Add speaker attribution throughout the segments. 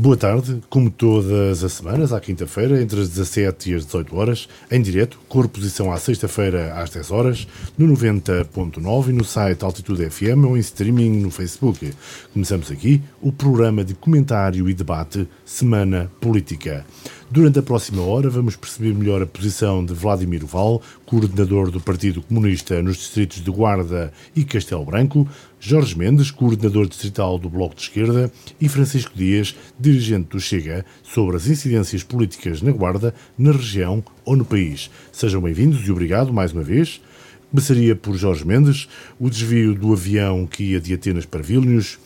Speaker 1: Boa tarde, como todas as semanas, à quinta-feira, entre as 17 e as 18 horas, em direto, com reposição à sexta-feira às 10 horas, no 90.9 e no site Altitude FM ou em streaming no Facebook. Começamos aqui o programa de comentário e debate Semana Política. Durante a próxima hora vamos perceber melhor a posição de Vladimir Val, coordenador do Partido Comunista nos distritos de Guarda e Castelo Branco, Jorge Mendes, coordenador distrital do Bloco de Esquerda, e Francisco Dias, dirigente do Chega, sobre as incidências políticas na Guarda, na região ou no país. Sejam bem-vindos e obrigado mais uma vez. Começaria por Jorge Mendes, o desvio do avião que ia de Atenas para Vilnius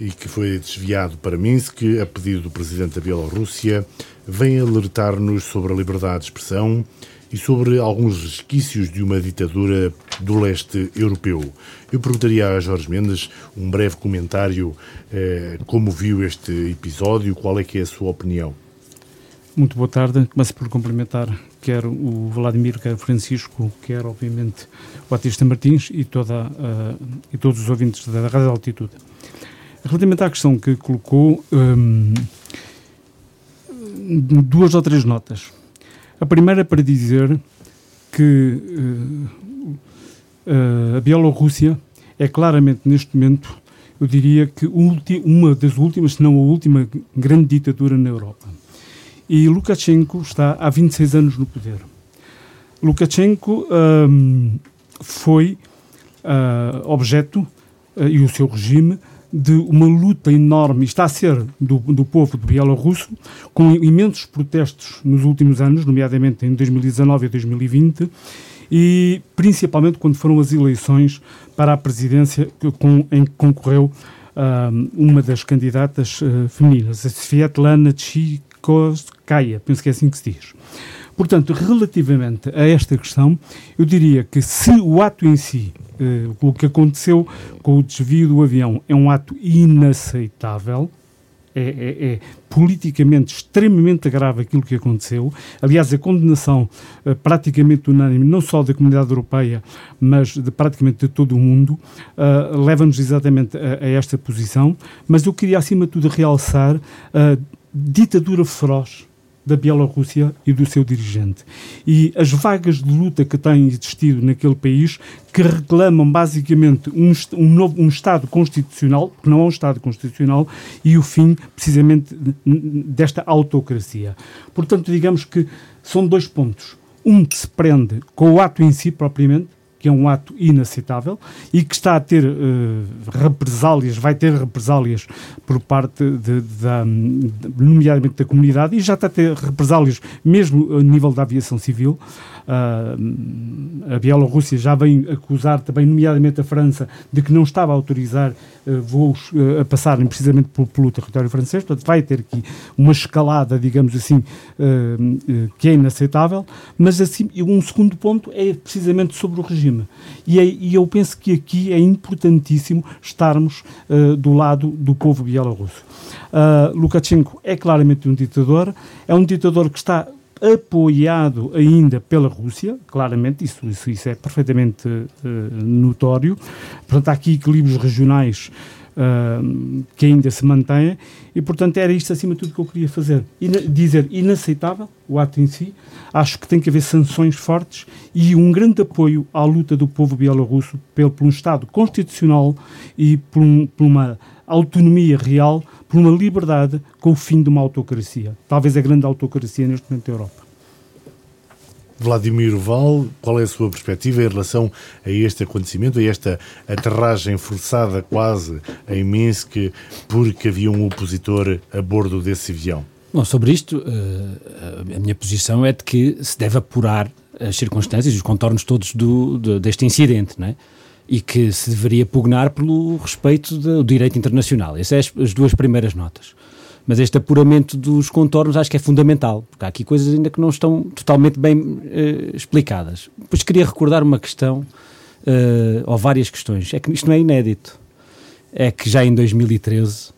Speaker 1: e que foi desviado para Minsk a pedido do presidente da Bielorrússia, vem alertar-nos sobre a liberdade de expressão e sobre alguns resquícios de uma ditadura do leste europeu. Eu perguntaria a Jorge Mendes um breve comentário eh, como viu este episódio, qual é que é a sua opinião?
Speaker 2: Muito boa tarde. Começo por cumprimentar quer o Vladimir, quer o Francisco, quer obviamente o Batista Martins e, toda, uh, e todos os ouvintes da Rádio Altitude. Relativamente à questão que colocou, um, duas ou três notas. A primeira para dizer que uh, uh, a Bielorrússia é claramente, neste momento, eu diria que uma das últimas, se não a última, grande ditadura na Europa. E Lukashenko está há 26 anos no poder. Lukashenko um, foi uh, objeto, e o seu regime, de uma luta enorme, está a ser do, do povo de bielorrusso, com imensos protestos nos últimos anos, nomeadamente em 2019 e 2020, e principalmente quando foram as eleições para a presidência com, em que concorreu uh, uma das candidatas uh, femininas, a Svetlana Tchikoskaya, penso que é assim que se diz. Portanto, relativamente a esta questão, eu diria que se o ato em si uh, o que aconteceu com o desvio do avião é um ato inaceitável. É, é, é, politicamente extremamente grave aquilo que aconteceu. Aliás, a condenação uh, praticamente unânime, não só da comunidade europeia, mas de praticamente de todo o mundo, uh, leva-nos exatamente a, a, esta posição. Mas eu queria, acima de tudo, realçar a ditadura feroz da Bielorrússia e do seu dirigente. E as vagas de luta que têm existido naquele país, que reclamam basicamente um, um, novo, um Estado constitucional, que não é um Estado constitucional, e o fim, precisamente, desta autocracia. Portanto, digamos que são dois pontos. Um que se prende com o ato em si propriamente, que é um ato inaceitável e que está a ter uh, represálias, vai ter represálias por parte, de, de, nomeadamente da comunidade, e já está a ter represálias mesmo a nível da aviação civil. Uh, a Bielorrússia já vem acusar também, nomeadamente a França, de que não estava a autorizar uh, voos uh, a passarem precisamente pelo, pelo, território francês. Portanto, vai ter aqui uma escalada, digamos assim, que é inaceitável. Mas assim, um segundo ponto é precisamente sobre o regime. E, é, e eu penso que aqui é importantíssimo estarmos do lado do povo bielorrusso. Lukashenko é claramente um ditador, é um ditador que está apoiado ainda pela Rússia, claramente, isso, isso, isso é perfeitamente uh, notório. Portanto, há aqui equilíbrios regionais uh, que ainda se mantêm e, portanto, era isto acima de tudo que eu queria fazer. Ina dizer inaceitável o ato em si, acho que tem que haver sanções fortes e um grande apoio à luta do povo bielorrusso pelo, por um Estado constitucional e por, um, por uma autonomia real por uma liberdade com o fim de uma autocracia. Talvez a grande autocracia neste momento da Europa.
Speaker 1: Vladimir Val, qual é a sua perspectiva em relação a este acontecimento, a esta aterragem forçada quase em Minsk, porque havia um opositor a bordo desse avião?
Speaker 3: Bom, sobre isto, eh, a minha posição é de que se deve apurar as circunstâncias e os contornos todos do, do, deste incidente, não é? E que se deveria pugnar pelo respeito do direito internacional. Essas são as duas primeiras notas. Mas este apuramento dos contornos acho que é fundamental, porque há aqui coisas ainda que não estão totalmente bem uh, explicadas. Depois queria recordar uma questão, uh, ou várias questões, é que isto não é inédito. É que já em 2013 uh,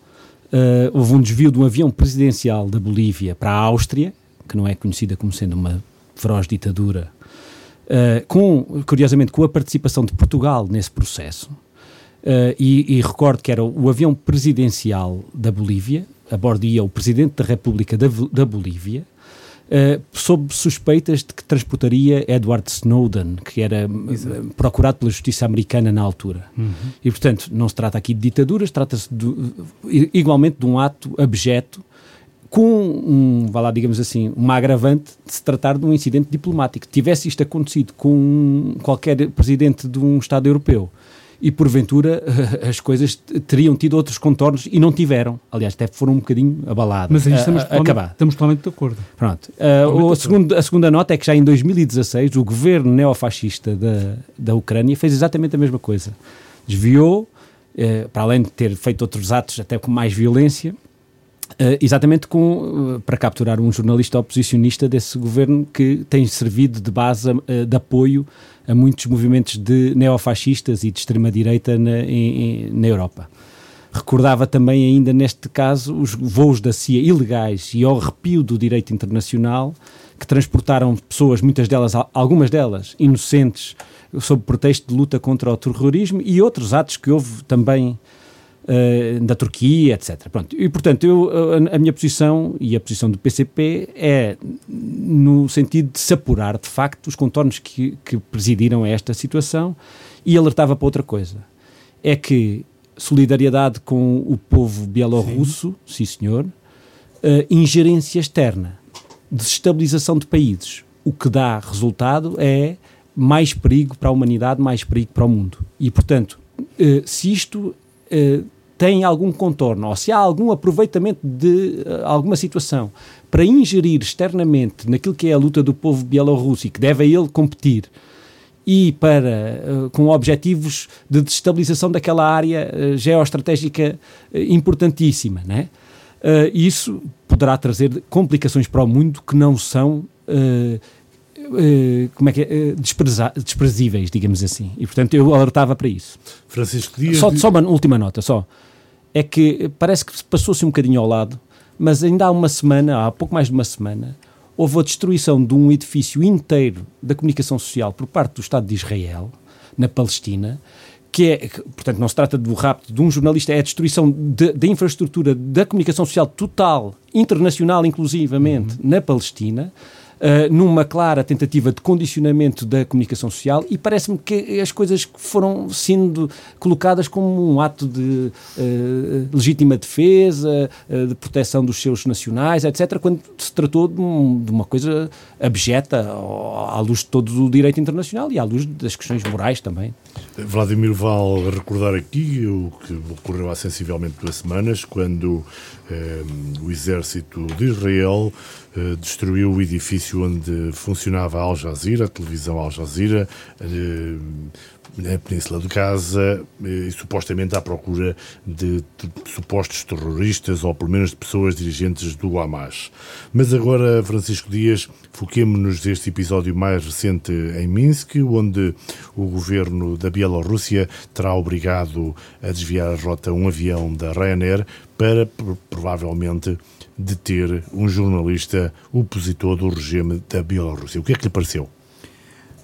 Speaker 3: eh, houve um desvio de um avião presidencial da Bolívia para a Áustria, que não é conhecida como sendo uma feroz ditadura uh, com, curiosamente, com a participação de Portugal nesse processo, uh, e, e, recordo que era o avião presidencial da Bolívia, a bordo ia o Presidente da República da, da Bolívia, Uh, sob suspeitas de que transportaria Edward Snowden, que era uh, procurado pela justiça americana na altura. Uhum. E, portanto, não se trata aqui de ditaduras, trata-se igualmente de um ato abjeto com um, vá lá, digamos assim, uma agravante de se tratar de um incidente diplomático. Tivesse isto acontecido com qualquer presidente de um Estado europeu, e porventura as coisas teriam tido outros contornos e não tiveram. Aliás, até foram um bocadinho abaladas.
Speaker 2: Mas aí estamos, a, a estamos totalmente de acordo.
Speaker 3: Pronto. Uh, a, segunda, a segunda nota é que já em 2016 o governo neofascista da, da Ucrânia fez exatamente a mesma coisa. Desviou, uh, para além de ter feito outros atos até com mais violência, Uh, exatamente com, uh, para capturar um jornalista oposicionista desse governo que tem servido de base uh, de apoio a muitos movimentos de neofascistas e de extrema-direita na, na Europa. Recordava também ainda neste caso os voos da CIA ilegais e ao arrepio do direito internacional que transportaram pessoas, muitas delas, algumas delas inocentes, sob pretexto de luta contra o terrorismo e outros atos que houve também uh, da Turquia, etc. Pronto. E, portanto, eu, a, a, minha posição e a posição do PCP é no sentido de se apurar, de facto, os contornos que, que presidiram a esta situação e alertava para outra coisa. É que solidariedade com o povo bielorrusso, sim, sim senhor, uh, ingerência externa, desestabilização de países. O que dá resultado é mais perigo para a humanidade, mais perigo para o mundo. E, portanto, uh, se isto uh, tem algum contorno ou se há algum aproveitamento de uh, alguma situação para ingerir externamente naquilo que é a luta do povo bielorrusso e que deve a ele competir e para uh, com objetivos de destabilização daquela área geoestratégica importantíssima, né? isso poderá trazer complicações para o mundo que não são como é que é, desprezíveis, digamos assim. E portanto eu alertava para isso.
Speaker 1: Francisco Dias.
Speaker 3: Só, só uma última nota, só é que parece que passou-se um bocadinho ao lado, mas ainda há uma semana, há pouco mais de uma semana, houve a destruição de um edifício inteiro da comunicação social por parte do Estado de Israel, na Palestina, que é, portanto, não se trata do rapto de um jornalista, é a destruição da infraestrutura da comunicação social total, internacional inclusivamente, uhum. na Palestina, uh, numa clara tentativa de condicionamento da comunicação social e parece-me que as coisas foram sendo colocadas como um ato de uh, legítima defesa, uh, de proteção dos seus nacionais, etc., quando se tratou de, um, de uma coisa abjeta à luz de todo o direito internacional e à luz das questões morais também.
Speaker 1: Vladimir Val recordar aqui o que ocorreu há sensivelmente duas semanas, quando eh, o exército de Israel eh, destruiu o edifício onde funcionava a Al Jazeera, a televisão Al Jazeera, eh, na Península de Gaza, e, supostamente à procura de, de, supostos terroristas ou pelo menos de pessoas dirigentes do Hamas. Mas agora, Francisco Dias, foquemos-nos deste episódio mais recente em Minsk, onde o governo da Bielorrússia terá obrigado a desviar a rota um avião da Ryanair para provavelmente deter um jornalista opositor do regime da Bielorrússia. O que é que lhe pareceu?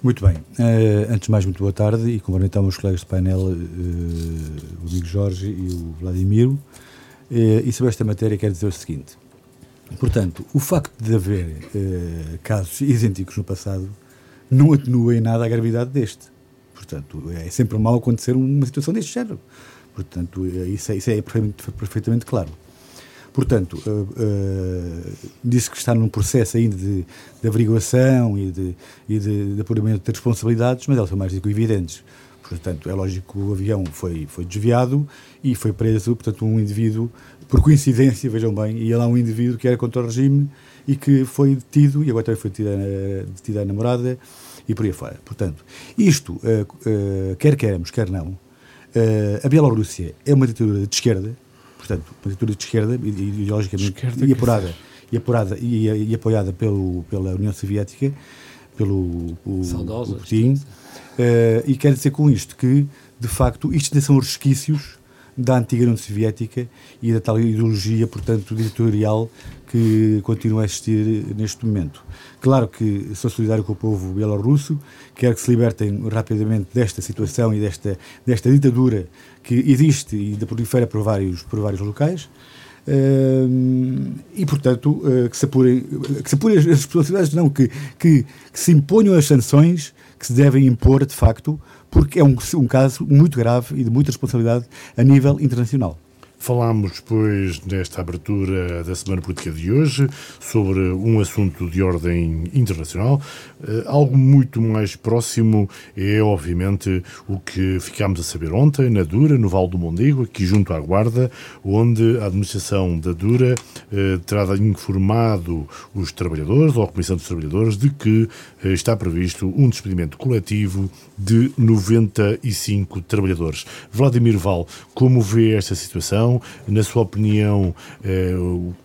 Speaker 4: Muito bem. Uh, antes de mais, muito boa tarde e cumprimentar os colegas de painel, uh, o Diego Jorge e o Vladimiro. Uh, e sobre esta matéria quero dizer o seguinte. Portanto, o facto de haver casos idênticos no passado não atenua em nada a gravidade deste. Portanto, é sempre mal acontecer uma situação deste género. Portanto, isso é, isso é perfeitamente, claro. Portanto, uh, uh, disse que está num processo ainda de, de averiguação e de, e de, de apuramento de responsabilidades, mas elas são mais do que evidentes. Portanto, é lógico que o avião foi, foi desviado e foi preso, portanto, um indivíduo, por coincidência, vejam bem, e lá um indivíduo que era contra o regime e que foi detido, e agora também foi detida, detida a namorada, e por aí fora. Portanto, isto, uh, quer queremos, quer não, a Bielorrússia é uma ditadura de esquerda, portanto, uma ditadura de esquerda, ideologicamente, esquerda e apurada, e, apurada e, e, apoiada pelo, pela União Soviética, pelo o, o Putin, uh, e quer dizer com isto que, de facto, isto são resquícios da antiga União Soviética e da tal ideologia, portanto, ditatorial que continua a existir neste momento. Claro que sou solidário com o povo bielorrusso, quero que se libertem rapidamente desta situação e desta, desta ditadura que existe e da prolifera por vários, por vários locais. Uh, e, portanto, uh, que, se apurem, que se apurem as responsabilidades, não, que, que, que, se imponham as sanções que se devem impor, de facto, porque é um, um caso muito grave e de muita responsabilidade a nível internacional.
Speaker 1: Falámos depois, nesta abertura da Semana Política de hoje, sobre um assunto de ordem internacional. Uh, algo muito mais próximo é, obviamente, o que ficámos a saber ontem, na Dura, no Vale do Mondego, aqui junto à Guarda, onde a administração da Dura uh, terá informado os trabalhadores, ou a Comissão dos Trabalhadores, de que uh, está previsto um despedimento coletivo de 95 trabalhadores. Vladimir Val, como vê esta situação? Na sua opinião, eh,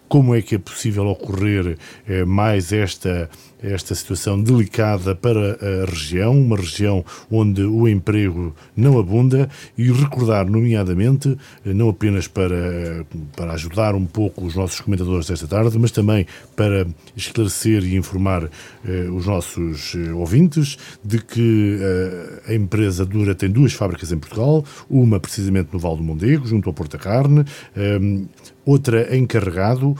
Speaker 1: como é que é possível ocorrer eh, mais esta esta situação delicada para a região, uma região onde o emprego não abunda, e recordar, nomeadamente, não apenas para, para ajudar um pouco os nossos comentadores desta tarde, mas também para esclarecer e informar eh, os nossos eh, ouvintes de que eh, a empresa Dura tem duas fábricas em Portugal, uma precisamente no Val do Mondego, junto ao Porta Carne, eh, outra em Carregado,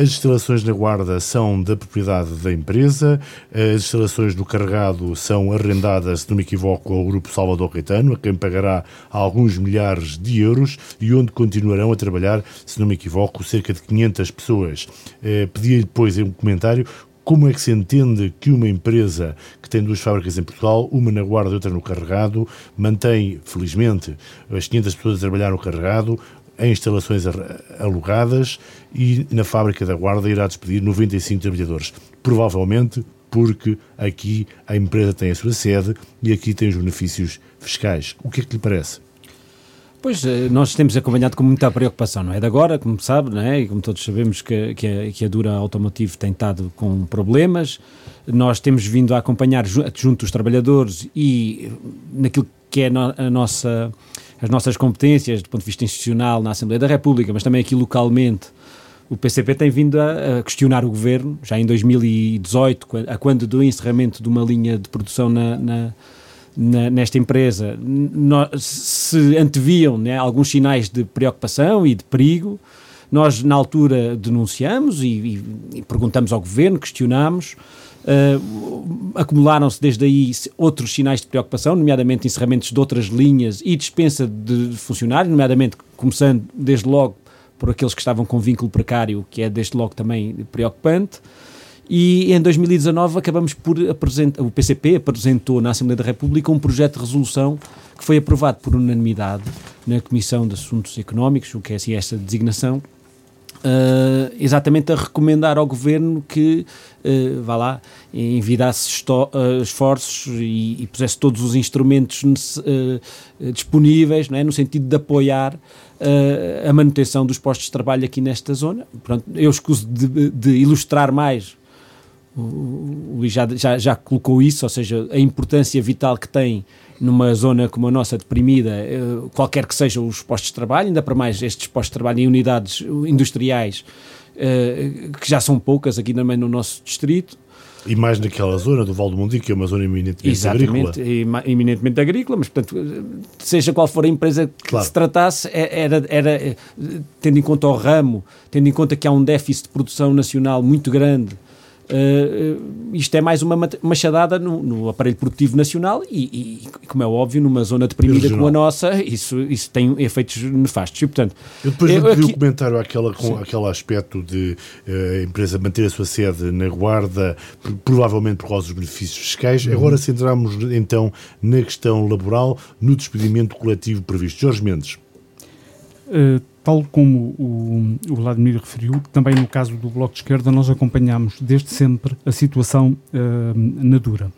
Speaker 1: as instalações na Guarda são da propriedade da empresa, as instalações do carregado são arrendadas, se não me equivoco, ao Grupo Salvador Caetano, a quem pagará alguns milhares de euros e onde continuarão a trabalhar, se não me equivoco, cerca de 500 pessoas. Eh, pedi depois um comentário como é que se entende que uma empresa que tem duas fábricas em Portugal, uma na Guarda e outra no Carregado, mantém, felizmente, as 500 pessoas a trabalhar no Carregado, em instalações alugadas e na fábrica da Guarda irá despedir 95 trabalhadores. Provavelmente porque aqui a empresa tem a sua sede e aqui tem os benefícios fiscais. O que é que lhe parece?
Speaker 3: Pois, eh, nós temos acompanhado com muita preocupação, não é de agora, como sabe, não é? e como todos sabemos que, que, a, que a Dura Automotive tem estado com problemas. Nós temos vindo a acompanhar junto dos trabalhadores e naquilo que é a nossa as nossas competências do ponto de vista institucional na Assembleia da República, mas também aqui localmente, o PCP tem vindo a, a questionar o governo, já em 2018, a quando do encerramento de uma linha de produção na, na, na nesta empresa, se anteviam né, alguns sinais de preocupação e de perigo. Nós, na altura, denunciamos e, e, e perguntamos ao governo, questionamos. Uh, Acumularam-se desde aí outros sinais de preocupação, nomeadamente encerramentos de outras linhas e dispensa de funcionários, nomeadamente começando desde logo por aqueles que estavam com vínculo precário, que é desde logo também preocupante. E em 2019 acabamos por apresentar, o PCP apresentou na Assembleia da República um projeto de resolução que foi aprovado por unanimidade na Comissão de Assuntos Económicos, o que é assim esta designação, Uh, exatamente a recomendar ao governo que uh, vá lá, envidasse uh, esforços e, e, pusesse todos os instrumentos disponíveis, não é? no sentido de apoiar a manutenção dos postos de trabalho aqui nesta zona. Pronto, eu escuso de, de ilustrar mais. O Luís já, já, já colocou isso, ou seja, a importância vital que tem numa zona como a nossa deprimida, eh, qualquer que sejam os postos de trabalho, ainda para mais estes postos de trabalho em unidades industriais, eh, que já são poucas aqui também no nosso distrito.
Speaker 1: E mais naquela zona do Val do Mundo, que é uma zona eminentemente
Speaker 3: Exatamente,
Speaker 1: agrícola.
Speaker 3: eminentemente agrícola, mas portanto, seja qual for a empresa que claro. se tratasse, é, era, era, tendo em conta o ramo, tendo em conta que há um déficit de produção nacional muito grande, Uh, isto é mais uma machadada no, no aparelho produtivo nacional e, e, como é óbvio, numa zona deprimida como a nossa, isso, isso tem efeitos nefastos. E, portanto,
Speaker 1: eu depois eu, vi o comentário aquela, com aquele aspecto de uh, a empresa manter a sua sede na Guarda, provavelmente por causa dos benefícios fiscais. Uhum. Agora centramos então na questão laboral, no despedimento coletivo previsto. Jorge Mendes.
Speaker 2: Uh, tal como o, o Vladimir referiu, também no caso do Bloco de Esquerda nós acompanhamos desde sempre a situação uh, na dura.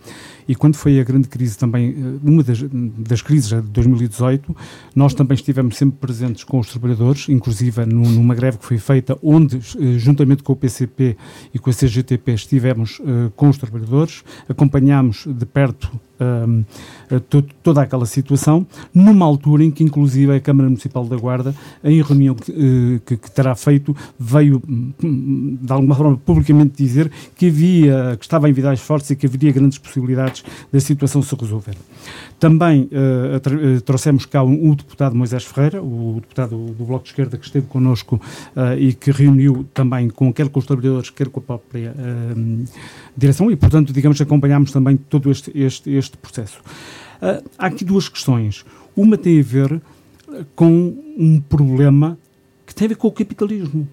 Speaker 2: E quando foi a grande crise também, uh, uma das, das crises de 2018, nós também estivemos sempre presentes com os trabalhadores, inclusive numa greve que foi feita, onde, uh, juntamente com o PCP e com a CGTP, estivemos com os trabalhadores, acompanhámos de perto um, toda aquela situação, numa altura em que, inclusive, a Câmara Municipal da Guarda, em reunião que, eh, que, que terá feito, veio, hum, de alguma forma, publicamente dizer que havia, que estava em vidas fortes e que haveria grandes possibilidades da situação se resolver. Também uh, trouxemos cá um, um, deputado Moisés Ferreira, o deputado do Bloco de Esquerda que esteve connosco uh, e que reuniu também com quer com os trabalhadores, quer com a própria uh, direção e, portanto, digamos, acompanhámos também todo este, este, este processo. há aqui duas questões. Uma tem a ver com um problema que tem a ver com o capitalismo.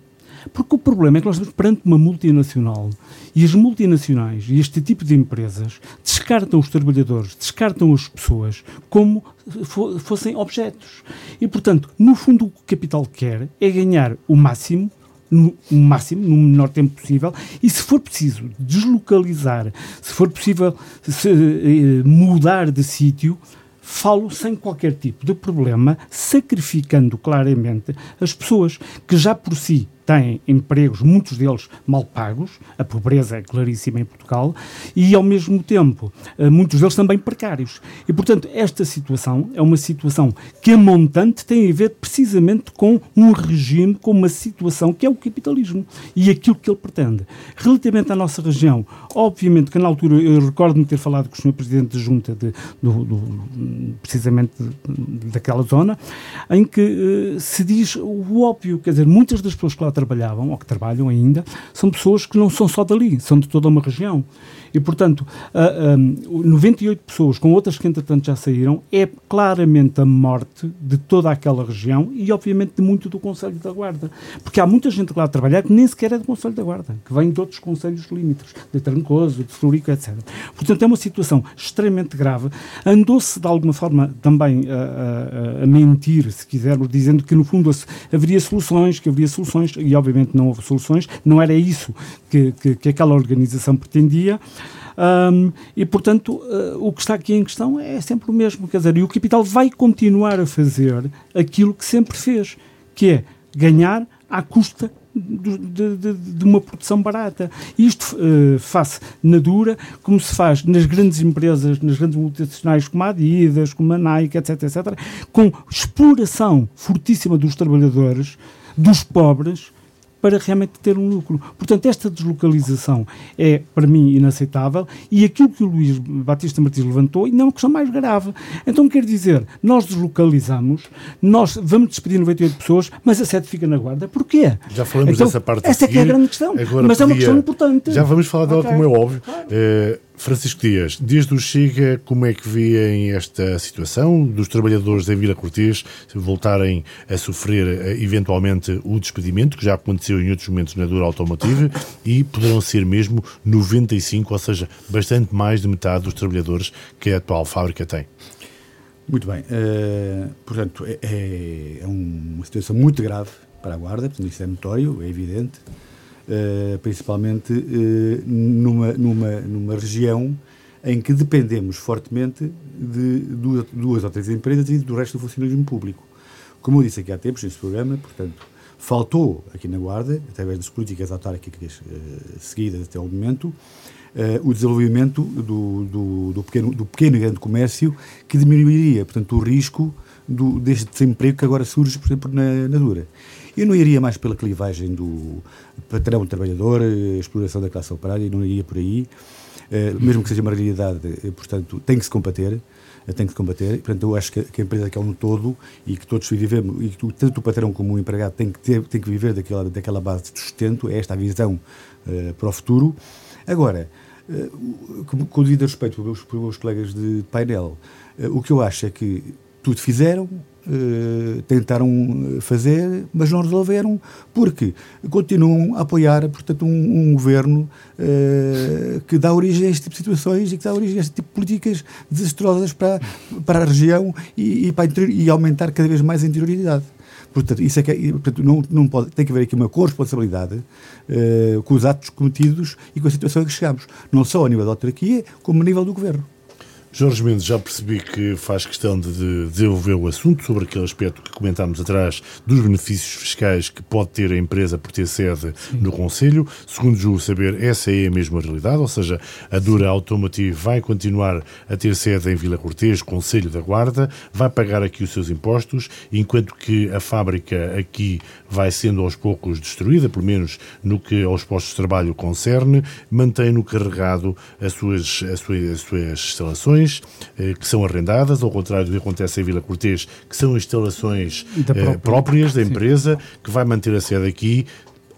Speaker 2: Porque o problema é que nós estamos perante uma multinacional e as multinacionais e este tipo de empresas descartam os trabalhadores, descartam as pessoas como fossem objetos. E, portanto, no fundo, o que o capital quer é ganhar o máximo no máximo, no menor tempo possível, e se for preciso deslocalizar, se for possível se, eh, mudar de sítio, falo sem qualquer tipo de problema, sacrificando claramente as pessoas que já por si têm empregos, muitos deles mal pagos, a pobreza é claríssima em Portugal, e ao mesmo tempo eh, muitos deles também precários. E portanto, esta situação é uma situação que a montante tem a ver precisamente com um regime, com uma situação que é o capitalismo e aquilo que ele pretende. Relativamente à nossa região, obviamente que na altura eu recordo-me ter falado com o Sr. Presidente da Junta de, do, do, precisamente daquela zona, em que uh, se diz o óbvio, quer dizer, muitas das pessoas que lá trabalhavam, ou que trabalham ainda, são pessoas que não são só dali, são de toda uma região. E, portanto, uh, uh, 98 pessoas, com outras que entretanto já saíram, é claramente a morte de toda aquela região e, obviamente, de muito do Conselho da Guarda. Porque há muita gente lá a trabalhar que nem sequer é do Conselho da Guarda, que vem de outros conselhos limítrofes, de Trancoso, de Florico, etc. Portanto, é uma situação extremamente grave. Andou-se, de alguma forma, também a, a, a mentir, se quisermos, dizendo que, no fundo, haveria soluções, que haveria soluções, e, obviamente, não houve soluções. Não era isso que, que, que aquela organização pretendia. Um, e, portanto, uh, o que está aqui em questão é sempre o mesmo. Quer dizer, e o capital vai continuar a fazer aquilo que sempre fez, que é ganhar à custa de, de, de, uma produção barata. Isto uh, faz na dura, como se faz nas grandes empresas, nas grandes multinacionais como a Adidas, como a Nike, etc, etc, com exploração fortíssima dos trabalhadores, dos pobres, para realmente ter um lucro. Portanto, esta deslocalização é, para mim, inaceitável e aquilo que o Luís Batista Martins levantou ainda é uma questão mais grave. Então, quer dizer, nós deslocalizamos, nós vamos despedir 98 pessoas, mas a sede fica na guarda. Porquê?
Speaker 1: Já falamos
Speaker 2: então,
Speaker 1: dessa parte
Speaker 2: Essa
Speaker 1: seguir.
Speaker 2: é, que é a grande questão. Mas podia... é uma questão importante.
Speaker 1: Já vamos falar dela, okay. como é óbvio. Claro. Uh, Francisco Dias, desde o Chega, como é que vêem esta situação dos trabalhadores da Vila Cortês voltarem a sofrer eh, eventualmente o despedimento, que já aconteceu em outros momentos na Dura Automotive, e poderão ser mesmo 95, ou seja, bastante mais de metade dos trabalhadores que a atual fábrica tem?
Speaker 4: Muito bem. Uh, portanto, é, é, é uma situação muito grave para a Guarda, portanto, isso é notório, é evidente. Eh, principalmente uh, numa, numa, numa região em que dependemos fortemente de duas, duas ou três empresas e do resto do funcionalismo público. Como eu disse aqui há tempos neste programa, portanto, faltou aqui na Guarda, através das políticas autárquicas uh, seguidas até ao momento, o desenvolvimento do, do, do, pequeno, do pequeno e grande comércio que diminuiria, portanto, o risco do, deste desemprego que agora surge, por exemplo, na, na Dura. Eu não iria mais pela clivagem do patrão trabalhador, exploração da classe operária, não iria por aí. Uh, mesmo que seja uma realidade, uh, portanto, tem que se combater. Uh, tem que combater. Portanto, eu acho que, a empresa que é um todo e que todos vivemos, e que tanto o patrão como o empregado tem que, ter, tem que viver daquela, daquela base de sustento, é esta a visão para o futuro. Agora, com, com o devido respeito pelos, meus colegas de painel, o que eu acho é que tudo fizeram, Uh, tentaram fazer, mas não resolveram, porque continuam a apoiar, portanto, um, um governo uh, que dá origem a este tipo de situações e que dá origem a este tipo de políticas desastrosas para, para a região e, e, para e aumentar cada vez mais a interioridade. Portanto, isso é que é, portanto, não, não pode, tem que haver aqui uma corresponsabilidade uh, com os atos cometidos e com a situação a que chegamos, não só a nível da autarquia, como a nível do governo.
Speaker 1: Jorge Mendes, já percebi que faz questão de, desenvolver o assunto sobre aquele aspecto que comentámos atrás dos benefícios fiscais que pode ter a empresa por ter sede Sim. no Conselho. Segundo julgo saber, essa é a mesma realidade, ou seja, a Dura Automotive vai continuar a ter sede em Vila Cortês, Conselho da Guarda, vai pagar aqui os seus impostos, enquanto que a fábrica aqui vai sendo aos poucos destruída, pelo menos no que aos postos de trabalho concerne, mantém no carregado as suas, as suas, as suas instalações, eh, que são arrendadas, ao contrário do que acontece em Vila Cortês, que são instalações eh, próprias da empresa, Sim. que vai manter a sede aqui,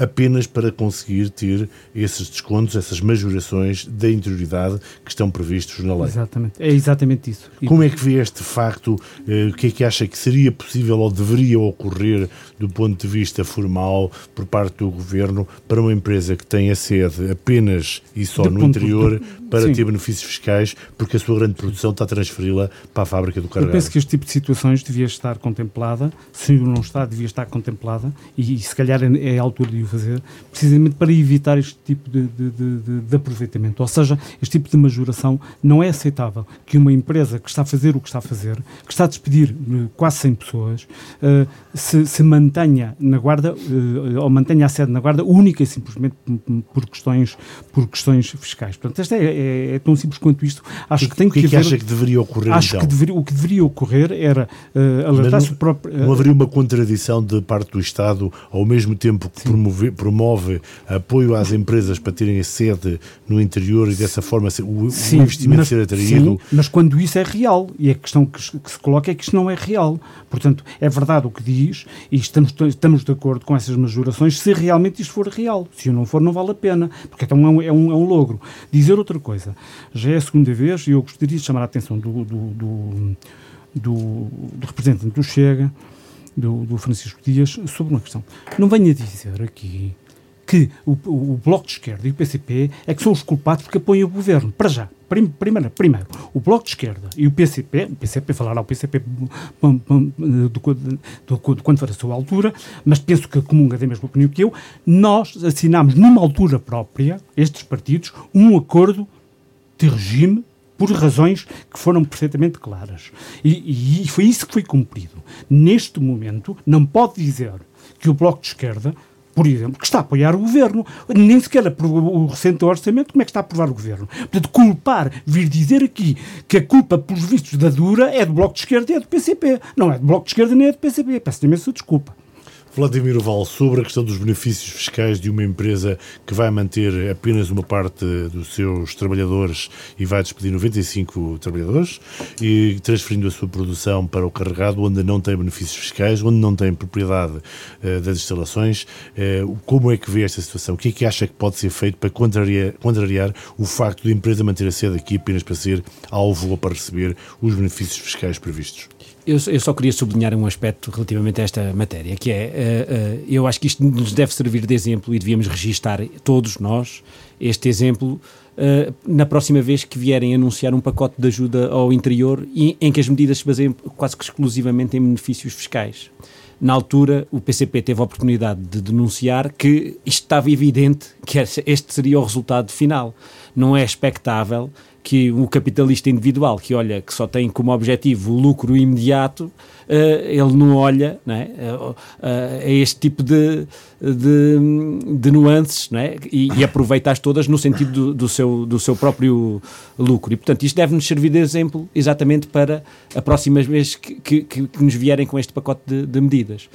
Speaker 1: apenas para conseguir ter esses descontos, essas majorações da interioridade que estão previstos na lei.
Speaker 2: Exatamente, é exatamente isso.
Speaker 1: Como é que vê este facto? Eh, o que é que acha que seria possível ou deveria ocorrer do ponto de vista formal por parte do Governo para uma empresa que tem a sede apenas e só de no interior de... para Sim. ter benefícios fiscais porque a sua grande produção está a transferi-la para a fábrica do carregado?
Speaker 2: Eu penso que este tipo de situações devia estar contemplada, se não está, devia estar contemplada e, e se calhar é, é a altura de o fazer, precisamente para evitar este tipo de, de, de, de, aproveitamento. Ou seja, este tipo de majoração não é aceitável que uma empresa que está a fazer o que está a fazer, que está a despedir eh, quase 100 pessoas, uh, se, se, mantenha na guarda, uh, ou mantenha a sede na guarda, única e simplesmente por questões, por questões fiscais. Portanto, esta é, é, é tão simples quanto isto.
Speaker 1: Acho que, que tem que, que, que acha que deveria ocorrer
Speaker 2: Acho
Speaker 1: então?
Speaker 2: que deveria, o que deveria ocorrer era uh, alertar-se...
Speaker 1: Não, não haveria uma contradição de parte do Estado, ao mesmo tempo que promover promove apoio às empresas para terem sede no interior e dessa forma o, sim, o investimento mas, ser atraído. Sim,
Speaker 2: mas quando isso é real, e a questão que, que, se coloca é que isto não é real. Portanto, é verdade o que diz e estamos, estamos de acordo com essas majorações se realmente isto for real. Se não for, não vale a pena, porque então é um, é um, é um logro. Dizer outra coisa, já é a segunda vez e eu gostaria de chamar a atenção do, do, do, do, do representante do Chega do, do Francisco Dias sobre uma questão. Não venha dizer aqui que o, o, Bloco de Esquerda e o PCP é que são os culpados porque apoiam o governo. Para já. Primeiro, primeiro, o Bloco de Esquerda e o PCP, o PCP falará o PCP quando for a sua altura, mas penso que comunga da mesma opinião que eu, nós assinámos numa altura própria, estes partidos, um acordo de regime por razões que foram perfeitamente claras. E, e foi isso que foi cumprido. Neste momento, não pode dizer que o Bloco de Esquerda por exemplo, que está a apoiar o governo. Nem sequer o recente orçamento, como é que está a aprovar o governo? Portanto, culpar, vir dizer aqui que a culpa, pelos vistos da Dura, é do Bloco de Esquerda e é do PCP. Não é do Bloco de Esquerda nem é do PCP. Peço imensa desculpa.
Speaker 1: Vladimir Val, sobre a questão dos benefícios fiscais de uma empresa que vai manter apenas uma parte dos seus trabalhadores e vai despedir 95 trabalhadores e transferindo a sua produção para o carregado, onde não tem benefícios fiscais, onde não tem propriedade uh, das instalações, uh, como é que vê esta situação? O que é que acha que pode ser feito para contrariar, contrariar o facto de a empresa manter a sede aqui apenas para ser alvo ou para receber os benefícios fiscais previstos?
Speaker 3: Eu, eu, só queria sublinhar um aspecto relativamente a esta matéria, que é, uh, uh, eu acho que isto nos deve servir de exemplo e devíamos registar, todos nós, este exemplo uh, na próxima vez que vierem anunciar um pacote de ajuda ao interior e, em que as medidas se baseiam quase que exclusivamente em benefícios fiscais. Na altura, o PCP teve a oportunidade de denunciar que isto estava evidente que este seria o resultado final. Não é expectável que o capitalista individual que olha que só tem como objetivo o lucro imediato, uh, ele não olha não é? uh, uh, a este tipo de, de, de nuances não é? e, e aproveita-as todas no sentido do, do, seu, do seu próprio lucro. E, portanto, isto deve-nos servir de exemplo exatamente para a próxima vez que, que, que nos vierem com este pacote de, de medidas.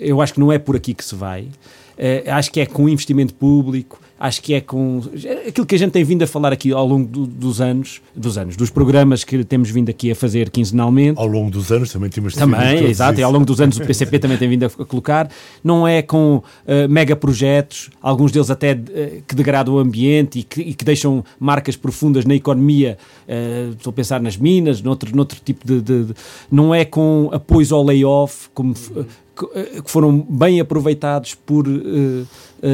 Speaker 3: eu acho que não é por aqui que se vai. acho que é com investimento público, acho que é com aquilo que a gente tem vindo a falar aqui ao longo do, dos anos, dos anos, dos programas que temos vindo aqui a fazer quinzenalmente.
Speaker 1: Ao longo dos anos também temos
Speaker 3: Também, exato, e ao longo dos anos o PCP também tem vindo a colocar. Não é com uh, mega projetos, alguns deles até uh, que degradam o ambiente e que, e que, deixam marcas profundas na economia. Uh, estou a pensar nas minas, noutro, noutro tipo de, de, de Não é com apoios ao layoff, como que foram bem aproveitados por uh,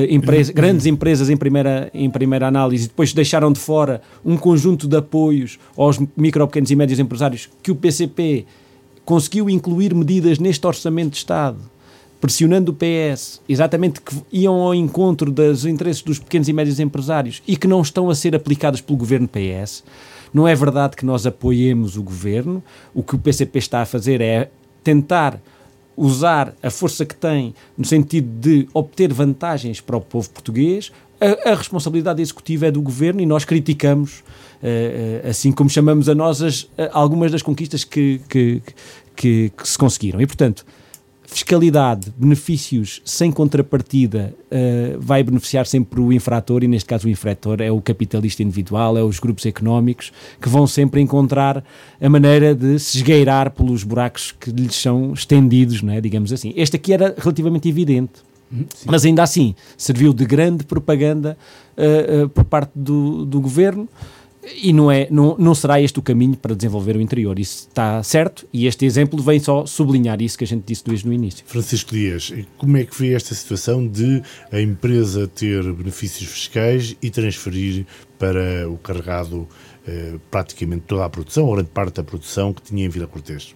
Speaker 3: empresa, grandes empresas em primeira, em primeira análise, e depois deixaram de fora um conjunto de apoios aos micro, pequenos e médios empresários que o PCP conseguiu incluir medidas neste orçamento de Estado, pressionando o PS, exatamente que iam ao encontro dos interesses dos pequenos e médios empresários e que não estão a ser aplicadas pelo governo PS. Não é verdade que nós apoiemos o governo. O que o PCP está a fazer é tentar usar a força que tem no sentido de obter vantagens para o povo português. A, a responsabilidade executiva é do governo e nós criticamos, uh, uh, assim como chamamos a nós as, uh, algumas das conquistas que, que, que, que se conseguiram. E, portanto, fiscalidade, benefícios sem contrapartida, uh, vai beneficiar sempre o infrator, e neste caso o infrator é o capitalista individual, é os grupos económicos, que vão sempre encontrar a maneira de se esgueirar pelos buracos que lhes são estendidos, não é? digamos assim. Este aqui era relativamente evidente. Sim. Mas ainda assim serviu de grande propaganda uh, uh, por parte do, do governo e não, é, não, não será este o caminho para desenvolver o interior. Isso está certo e este exemplo vem só sublinhar isso que a gente disse desde no início.
Speaker 1: Francisco Dias, como é que vê esta situação de a empresa ter benefícios fiscais e transferir para o carregado eh, praticamente toda a produção, ou grande parte da produção que tinha em Vila Cortês?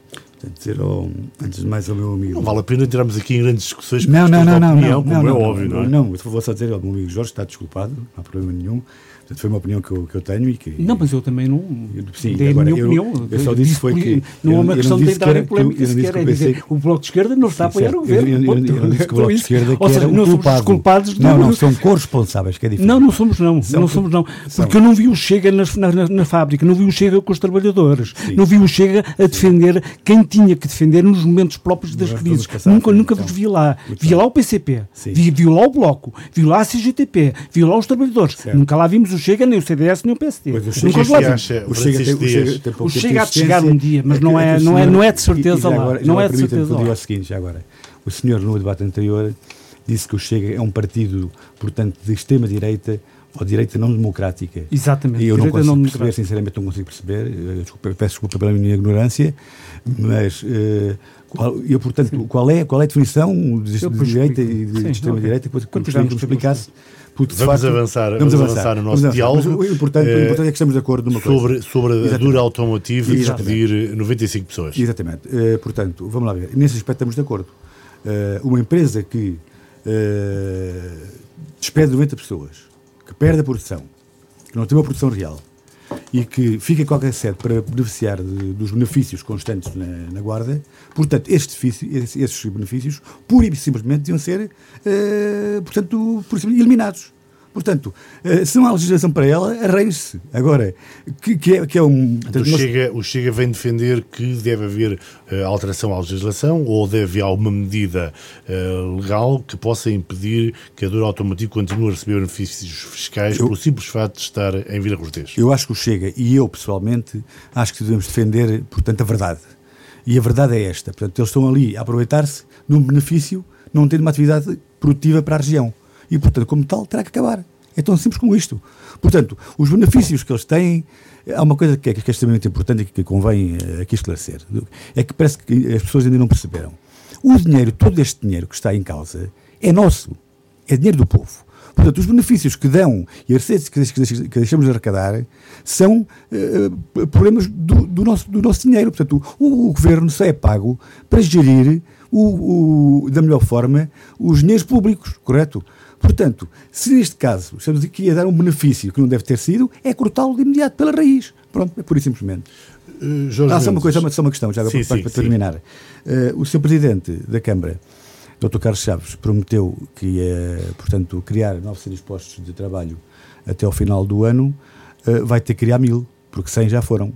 Speaker 4: dizer ao, antes de mais ao meu amigo.
Speaker 1: Não vale a pena entrarmos aqui em grandes discussões
Speaker 4: não, não, não, não,
Speaker 1: opinião,
Speaker 4: não,
Speaker 1: como
Speaker 4: não,
Speaker 1: é
Speaker 4: não,
Speaker 1: óbvio, não,
Speaker 4: não
Speaker 1: é?
Speaker 4: Não, eu vou só dizer ao meu amigo Jorge, está desculpado, não há problema nenhum. Foi uma opinião que eu, que eu tenho e que.
Speaker 2: Não, mas eu também não.
Speaker 4: Sim,
Speaker 2: dei
Speaker 4: agora,
Speaker 2: a minha
Speaker 4: eu,
Speaker 2: opinião.
Speaker 4: Eu só disse foi que.
Speaker 2: Não é uma questão de entrar em
Speaker 4: polémica
Speaker 2: sequer. É dizer, o Bloco de Esquerda não está a apoiar o governo.
Speaker 4: Eu, disse que o Bloco de Esquerda que
Speaker 2: Ou seja,
Speaker 4: era
Speaker 2: não somos os culpados.
Speaker 4: Não, não, são corresponsáveis, que é diferente.
Speaker 2: Não, não somos não. Não somos não. Porque eu não vi o Chega na, fábrica, não vi o Chega com os trabalhadores, não vi o Chega a defender quem tinha que defender nos momentos próprios das crises. Nunca, nunca vos vi lá. Vi lá o PCP, vi, vi lá o Bloco, vi lá a CGTP, vi lá os trabalhadores. Nunca lá vimos o Chega, nem o CDS, nem o PSD.
Speaker 1: O Chega, acha,
Speaker 2: o Chega, tem, o Chega, tem o Chega há de chegar um dia, mas não é, não é, não é de certeza lá.
Speaker 4: Agora,
Speaker 2: não é de certeza
Speaker 4: lá. o seguinte, já agora. O senhor, no debate anterior, disse que o Chega é um partido, portanto, de extrema-direita ou direita não democrática.
Speaker 2: Exatamente.
Speaker 4: E eu não consigo não perceber, sinceramente, não consigo perceber. Desculpa, peço desculpa pela minha ignorância, mas... Uh, qual, eu, portanto, qual é, qual é a definição de, de direita e de extrema-direita que você me explicasse?
Speaker 1: Porque, vamos, facto, avançar, vamos, vamos avançar, avançar no nosso diálogo.
Speaker 4: O importante, o importante é que estamos de acordo numa
Speaker 1: sobre,
Speaker 4: coisa.
Speaker 1: Sobre a dura automotiva e despedir 95 pessoas.
Speaker 4: Exatamente. Uh, portanto, vamos lá ver. Nesse aspecto estamos de acordo. Uh, uma empresa que uh, despede 90 pessoas, que perde a produção, que não tem uma produção real e que fica qualquer sede para beneficiar de, dos benefícios constantes na, na guarda, portanto, estes, esses benefícios, pura e simplesmente, deviam ser, portanto, por eliminados. Portanto, eh, se não há legislação para ela, arranje-se. Agora, que, que, é, que é um.
Speaker 1: Então, o, Chega, o Chega vem defender que deve haver uh, alteração à legislação ou deve haver alguma medida uh, legal que possa impedir que a Dura Automotivo continue a receber benefícios fiscais eu, pelo simples fato de estar em Vila Cortês?
Speaker 4: Eu acho que o Chega, e eu pessoalmente, acho que devemos defender, portanto, a verdade. E a verdade é esta. Portanto, eles estão ali a aproveitar-se de um benefício não tendo uma atividade produtiva para a região e, portanto, como tal, terá que acabar. É tão simples como isto. Portanto, os benefícios que eles têm, há uma coisa que é, que é extremamente importante e que convém uh, aqui esclarecer. É que parece que as pessoas ainda não perceberam. O dinheiro, todo este dinheiro que está em causa, é nosso. É dinheiro do povo. Portanto, os benefícios que dão e as receitas que, deixamos de arrecadar são uh, problemas do, do, nosso, do nosso dinheiro. Portanto, o, o governo só é pago para gerir o, o, da melhor forma os dinheiros públicos, correto? Portanto, se neste caso estamos aqui a dar um benefício que não deve ter sido, é cortá-lo de imediato pela raiz. Pronto, é pura e simplesmente. Uh, ah, só uma coisa, só uma questão, já sim, para, sim, para terminar. Uh, o Sr. Presidente da Câmara, Dr. Carlos Chaves, prometeu que ia, portanto, criar 900 postos de trabalho até ao final do ano, uh, vai ter que criar mil, porque 100 já foram.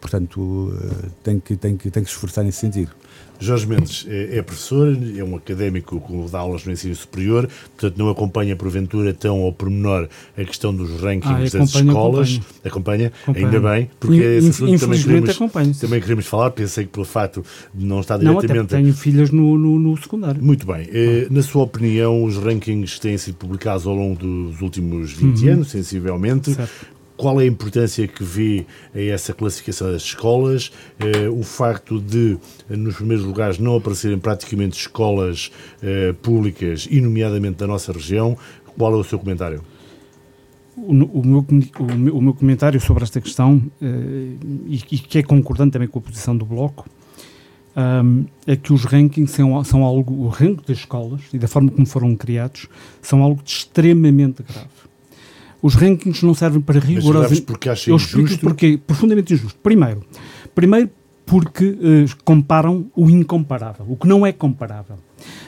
Speaker 4: portanto, tem, que, tem, que, tem que se esforçar nesse sentido.
Speaker 1: Jorge Mendes é, é, professor, é um académico que dá aulas no ensino superior, portanto não acompanha porventura tão ao pormenor a questão dos rankings ah, das escolas. Acompanha, acompanha, ainda bem, porque In, esse assunto também queremos, acompanho, também queremos falar, pensei que pelo fato de não estar diretamente... Não,
Speaker 2: tenho filhas no, no, no secundário.
Speaker 1: Muito bem. Eh, na sua opinião, os rankings têm sido publicados ao longo dos últimos 20 uhum. anos, sensivelmente. Certo qual é a importância que vê a essa classificação das escolas, eh, o facto de, nos primeiros lugares, não aparecerem praticamente escolas eh, públicas, e nomeadamente da nossa região. Qual é o seu comentário?
Speaker 2: O, o, meu, o, meu, comentário sobre esta questão, eh, e, e, que é concordante também com a posição do Bloco, um, é que os rankings são, são algo, o ranking das escolas e da forma como foram criados, são algo extremamente grave Os rankings não servem para rigorosamente.
Speaker 1: porque acha
Speaker 2: Eu explico
Speaker 1: injusto?
Speaker 2: porque profundamente injusto. Primeiro, primeiro porque eh, comparam o incomparável, o que não é comparável.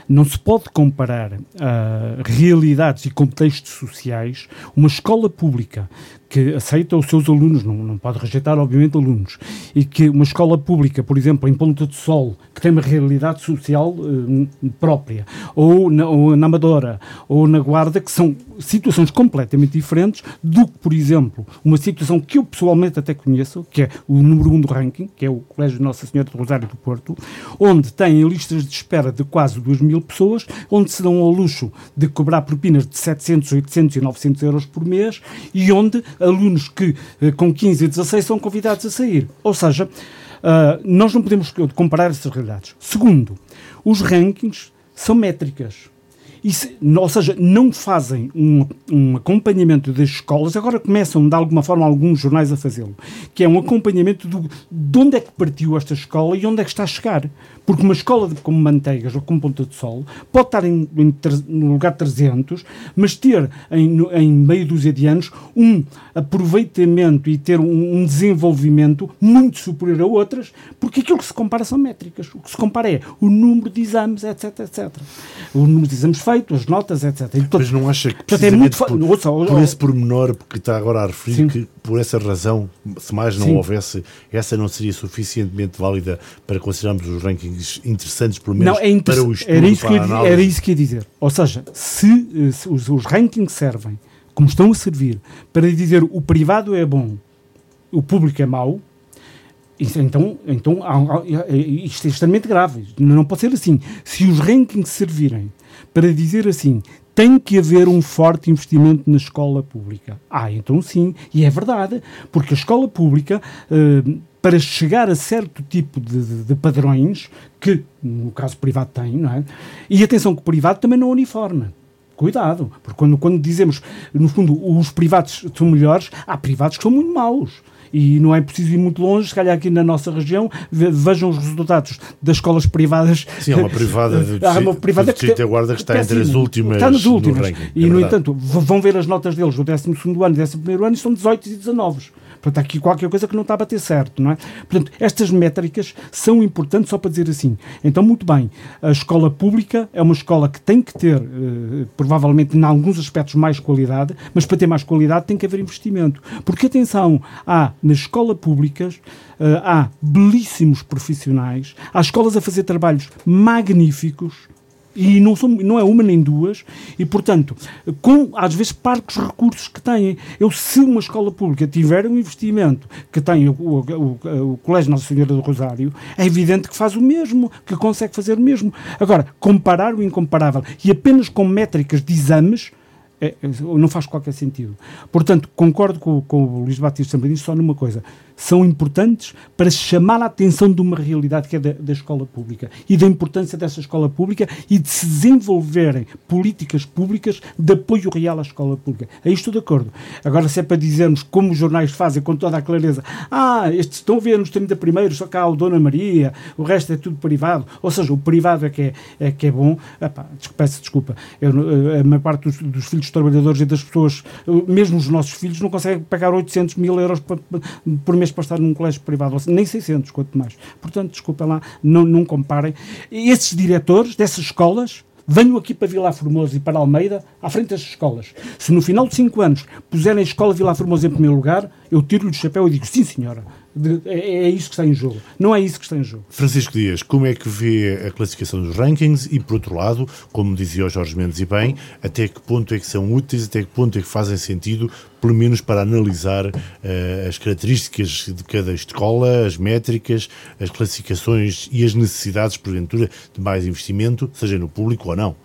Speaker 2: Não se pode comparar ah, realidades e contextos sociais. Uma escola pública que aceita os seus alunos, não, não pode rejeitar, obviamente, alunos, e que uma escola pública, por exemplo, em Ponta de Sol, que tem uma realidade social eh, própria, ou na, ou na Amadora, ou na Guarda, que são situações completamente diferentes do que, por exemplo, uma situação que eu pessoalmente até conheço, que é o número 1 um do ranking, que é o Colégio Nossa Senhora do Rosário do Porto, onde têm listas de espera de quase 2 mil pessoas, onde se dão ao luxo de cobrar propinas de 700, 800 e 900 euros por mês e onde alunos que eh, com 15 e 16 são convidados a sair. Ou seja, uh, nós não podemos comparar essas realidades. Segundo, os rankings são métricas. Se, ou seja, não fazem um, um, acompanhamento das escolas, agora começam de alguma forma alguns jornais a fazê-lo, que é um acompanhamento do, de onde é que partiu esta escola e onde é que está a chegar. Porque uma escola de, como Manteigas ou como Ponta do Sol pode estar em, em, no lugar 300, mas ter em, em meio dúzia de anos um aproveitamento e ter um, um, desenvolvimento muito superior a outras, porque aquilo que se compara são métricas. O que se compara é o número de exames, etc, etc. O número de exames feitos, as notas, etc.
Speaker 1: E, portanto, mas não acha que precisamente é muito por, ouça, por esse pormenor que está agora a referir, sim. que por essa razão, se mais não sim. houvesse, essa não seria suficientemente válida para considerarmos os rankings interessantes, pelo menos não, é para o estudo,
Speaker 2: era isso, que eu, era isso que ia dizer. Ou seja, se, eh, se os, os rankings servem, como estão a servir, para dizer o privado é bom, o público é mau, então, então isto é extremamente grave. Não pode ser assim. Se os rankings servirem para dizer assim, tem que haver um forte investimento na escola pública. Ah, então sim, e é verdade, porque a escola pública, uh, para chegar a certo tipo de, de, de, padrões, que no caso privado tem, não é? E atenção que o privado também não uniforme. Cuidado, porque quando, quando dizemos, no fundo, os privados são melhores, há privados que são muito maus e não é preciso ir muito longe, se calhar aqui na nossa região, vejam os resultados das escolas privadas.
Speaker 1: Sim, há uma privada de há uma privada que, que, Guarda que está que entre as últimas.
Speaker 2: Está nas últimas. No e, é no entanto, vão ver as notas deles do 12 ano e 11 ano e são 18 e 19. Portanto, há aqui qualquer coisa que não está a bater certo, não é? Portanto, estas métricas são importantes só para dizer assim. Então, muito bem, a escola pública é uma escola que tem que ter, eh, provavelmente, em alguns aspectos, mais qualidade, mas para ter mais qualidade tem que haver investimento. Porque, atenção, há nas escolas públicas eh, há belíssimos profissionais, há escolas a fazer trabalhos magníficos, e não, são, não é uma nem duas, e portanto, com às vezes parcos recursos que têm. Eu, se uma escola pública tiver um investimento que tem o, o, o, o Colégio Nossa Senhora do Rosário, é evidente que faz o mesmo, que consegue fazer o mesmo. Agora, comparar o incomparável e apenas com métricas de exames é, não faz qualquer sentido. Portanto, concordo com, com o Luís Batista também só numa coisa. São importantes para chamar a atenção de uma realidade que é da, da, escola pública e da importância dessa escola pública e de se desenvolverem políticas públicas de apoio real à escola pública. Aí estou de acordo. Agora, se é para dizermos como os jornais fazem com toda a clareza, ah, estes estão a ver nos 30 primeiros, só cá o Dona Maria, o resto é tudo privado. Ou seja, o privado é que é, é, que é bom. Epá, peço desculpa. Eu, a maior parte dos, dos filhos dos trabalhadores e das pessoas, mesmo os nossos filhos, não conseguem pagar 800 mil euros por, por mês para estar num colégio privado, nem 600, quanto mais. Portanto, desculpem lá, não, não comparem. Esses diretores dessas escolas venham aqui para Vila Formosa e para Almeida, à frente das escolas. Se no final de 5 anos puserem a escola Vila Formosa em primeiro lugar, eu tiro-lhe o chapéu e digo, sim senhora, de, é, é, isso que está em jogo. Não é isso que está em jogo.
Speaker 1: Francisco Dias, como é que vê a classificação dos rankings e, por outro lado, como dizia o Jorge Mendes e bem, até que ponto é que são úteis, até que ponto é que fazem sentido, pelo menos para analisar uh, as características de cada escola, as métricas, as classificações e as necessidades, porventura, de mais investimento, seja no público ou não?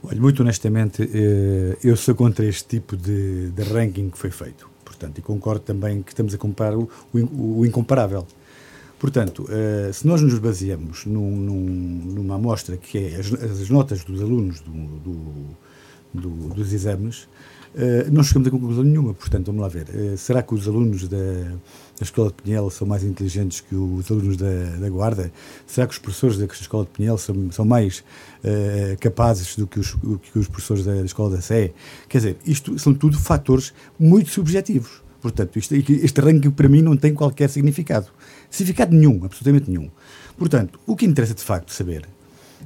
Speaker 4: Olha, muito honestamente, eh, eu sou contra este tipo de, de ranking que foi feito E concordo também que estamos a comparar o, o, o incomparável. Portanto, uh, se nós nos baseamos num, num, numa amostra que é as, as notas dos alunos do, do, do, dos exames, Uh, não chegamos a conclusão nenhuma, portanto, vamos lá ver. Uh, será que os alunos da, da Escola de Pinhel são mais inteligentes que os alunos da, da Guarda? Será que os professores da Escola de Pinhel são, são mais uh, capazes do que os, que os professores da, da Escola da Sé? Quer dizer, isto são tudo fatores muito subjetivos. Portanto, isto, este ranking para mim não tem qualquer significado. Significado nenhum, absolutamente nenhum. Portanto, o que interessa de facto saber,